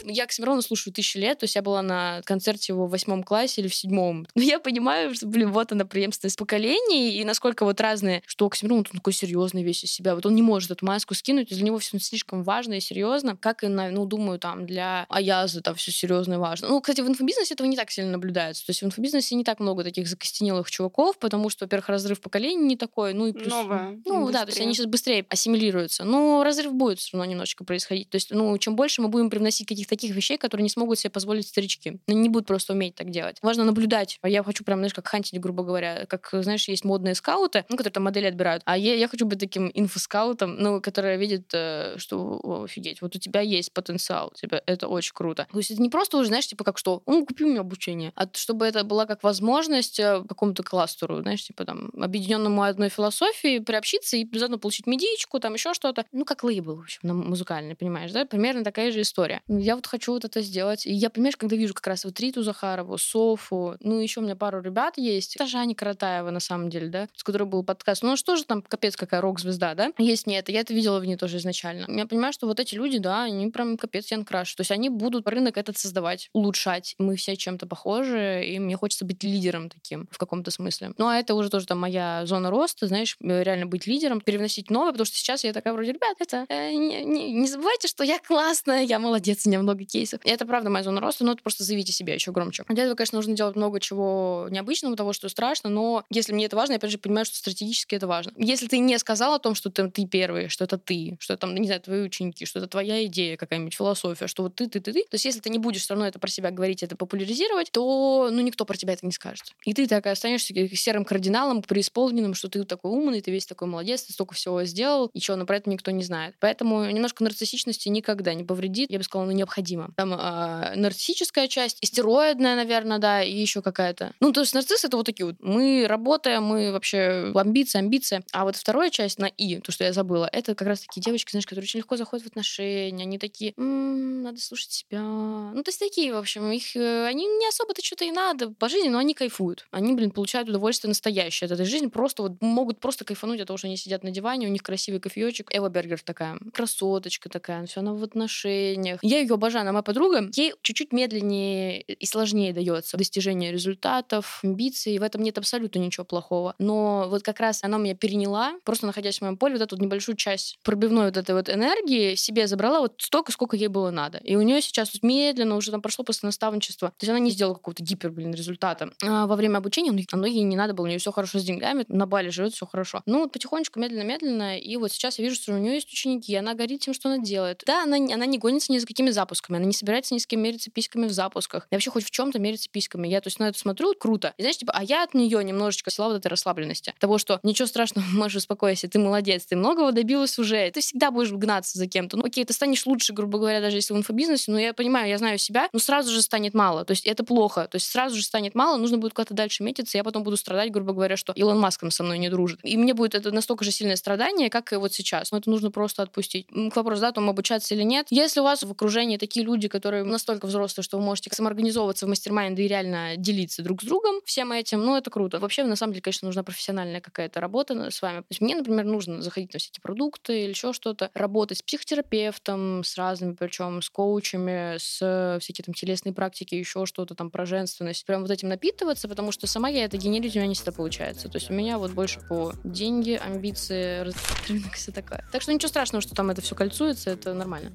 Я Оксимирона слушаю тысячу лет, то есть я была на концерте его в восьмом классе или в седьмом. Но я понимаю, что, блин, вот она преемственность поколений, и насколько вот разные, что Оксимирон, он такой серьезный весь из себя. Вот он не может эту маску скинуть, для него все слишком важно и серьезно, как и, ну, думаю, там, для Аяза там все серьезно и важно. Ну, кстати, в инфобизнесе этого не так сильно наблюдается. То есть в инфобизнесе не так много таких закостенелых чуваков, потому что, во-первых, разрыв поколений не такой, ну и плюс... Новая ну индустрия. да, то есть они сейчас быстрее ассимилируются. Но разрыв будет все равно немножечко происходить. То есть, ну, чем больше мы будем привносить каких-то таких вещей, которые не смогут себе позволить старички. Они не будут просто уметь так делать. Важно наблюдать. Я хочу прям, знаешь, как хантить, грубо говоря. Как, знаешь, есть модные скауты, ну, которые там модели отбирают. А я, я хочу быть таким инфоскаутом, ну, который видит, э, что, о, офигеть, вот у тебя есть потенциал, тебя это очень круто. То есть это не просто уже, знаешь, типа как что, ну, купи мне обучение, а чтобы это была как возможность э, какому-то кластеру, знаешь, типа там, объединенному одной философии приобщиться и заодно получить медичку, там еще что-то. Ну, как лейбл, в общем, музыкальный, понимаешь, да? Примерно такая же история. Я вот хочу вот это сделать. И я, понимаешь, когда вижу как раз вот Риту Захарову, Софу, ну, еще у меня пару ребят есть. Это Жаня Каратаева, на самом деле, да, с которой был подкаст. Ну, что же там, капец, какая рок-звезда, да? Есть не это. Я это видела в ней тоже изначально. Я понимаю, что вот эти люди, да, они прям капец Ян Краш. То есть они будут рынок этот создавать, улучшать. Мы все чем-то похожи, и мне хочется быть лидером таким в каком-то смысле. Ну, а это уже тоже там моя зона роста, знаешь, реально быть лидером, переносить новое, потому что сейчас я такая вроде, ребят, это э, не, не, не забывайте, что я классная, я молодец, у меня много кейсов. И это правда моя зона роста, но это просто заявите себя еще громче. Для этого, конечно, нужно делать много чего необычного, того, что страшно, но если мне это важно, я опять же понимаю, что стратегически это важно. Если ты не сказал о том, что ты, ты первый, что это ты, что там, не знаю, твои ученики, что это твоя идея, какая-нибудь философия, что вот ты, ты, ты, ты, то есть если ты не будешь все равно это про себя говорить, это популяризировать, то ну никто про тебя это не скажет. И ты так останешься серым кардиналом, преисполненным, что ты такой умный, ты весь такой молодец, ты столько всего сделал, и что, но про это никто не знает. Поэтому немножко нарциссичности никогда не повредит, я бы сказала, необходимо. Там э, нарциссическая часть, истероидная, наверное, да, и еще какая-то. Ну, то есть нарцисс это вот такие вот. Мы работаем, мы вообще амбиции, амбиции. А вот вторая часть на И, то, что я забыла, это как раз такие девочки, знаешь, которые очень легко заходят в отношения, они такие, м-м, надо слушать себя. Ну, то есть такие, в общем, их, э, они не особо-то что-то и надо по жизни, но они кайфуют. Они, блин, получают удовольствие настоящее от этой жизни, просто вот могут просто кайфануть от того, что они сидят на диване, у них красивый кофеечек. Эва Бергер такая, красоточка такая, все она в отношениях. Я ее обожаю, она моя подруга. Ей чуть-чуть медленнее и сложнее дается достижение результатов, амбиций, и в этом нет абсолютно ничего плохого. Но вот как раз она меня переняла, просто находясь в моем поле, вот эту вот небольшую часть пробивной вот этой вот энергии себе забрала вот столько, сколько ей было надо. И у нее сейчас вот медленно уже там прошло после наставничества. То есть она не сделала какого-то гипер, блин, результата. А во время обучения ну, оно ей не надо было, у нее все хорошо с деньгами, на Бали живет, все хорошо. Ну, вот потихонечку, медленно-медленно, и вот сейчас я вижу, что у нее есть ученики, она горит тем, что она делает. Да, она, она не гонится ни за какими запусками, она не собирается ни с кем мериться письками в запусках. Я вообще хоть в чем-то мериться письками. Я, то есть, на это смотрю, круто. И знаешь, типа, а я от нее немножечко села вот этой расслабленности. Того, что ничего страшного, можешь успокойся, ты молодец, ты многого добилась уже, ты всегда будешь гнаться за кем-то. Ну, окей, ты станешь лучше, грубо говоря, даже если в инфобизнесе, но я понимаю, я знаю себя, но сразу же станет мало. То есть это плохо. То есть сразу же станет мало, нужно будет куда-то дальше метиться, я потом буду страдать, грубо говоря, что Илон Маск со мной не дружит. И мне будет это настолько же сильное страдание, как и вот сейчас. Но это нужно просто отпустить. К вопросу, да, там обучаться или нет. Если у вас в окружении такие люди, которые настолько взрослые, что вы можете самоорганизовываться в мастер-майнды и реально делиться друг с другом всем этим, ну, это круто. Вообще, на самом деле, конечно, нужна профессиональная какая-то работа с вами. То есть мне, например, нужно заходить на всякие продукты или еще что-то, работать с психотерапевтом, с разными, причем с коучами, с всякие там телесные практики, еще что-то там про женственность. Прям вот этим напитываться, потому что сама я это генерить у меня не всегда получается. То есть у меня вот больше по деньги, амбиции, рынок, все такое. Так что ничего страшного, что там это все кольцуется, это нормально.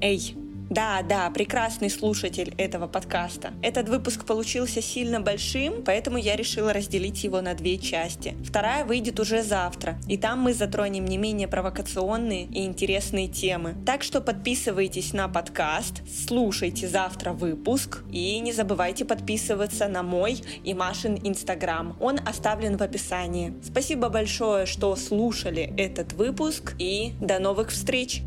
Эй, да, да, прекрасный слушатель этого подкаста. Этот выпуск получился сильно большим, поэтому я решила разделить его на две части. Вторая выйдет уже завтра, и там мы затронем не менее провокационные и интересные темы. Так что подписывайтесь на подкаст, слушайте завтра выпуск и не забывайте подписываться на мой и Машин Инстаграм. Он оставлен в описании. Спасибо большое, что слушали этот выпуск и до новых встреч!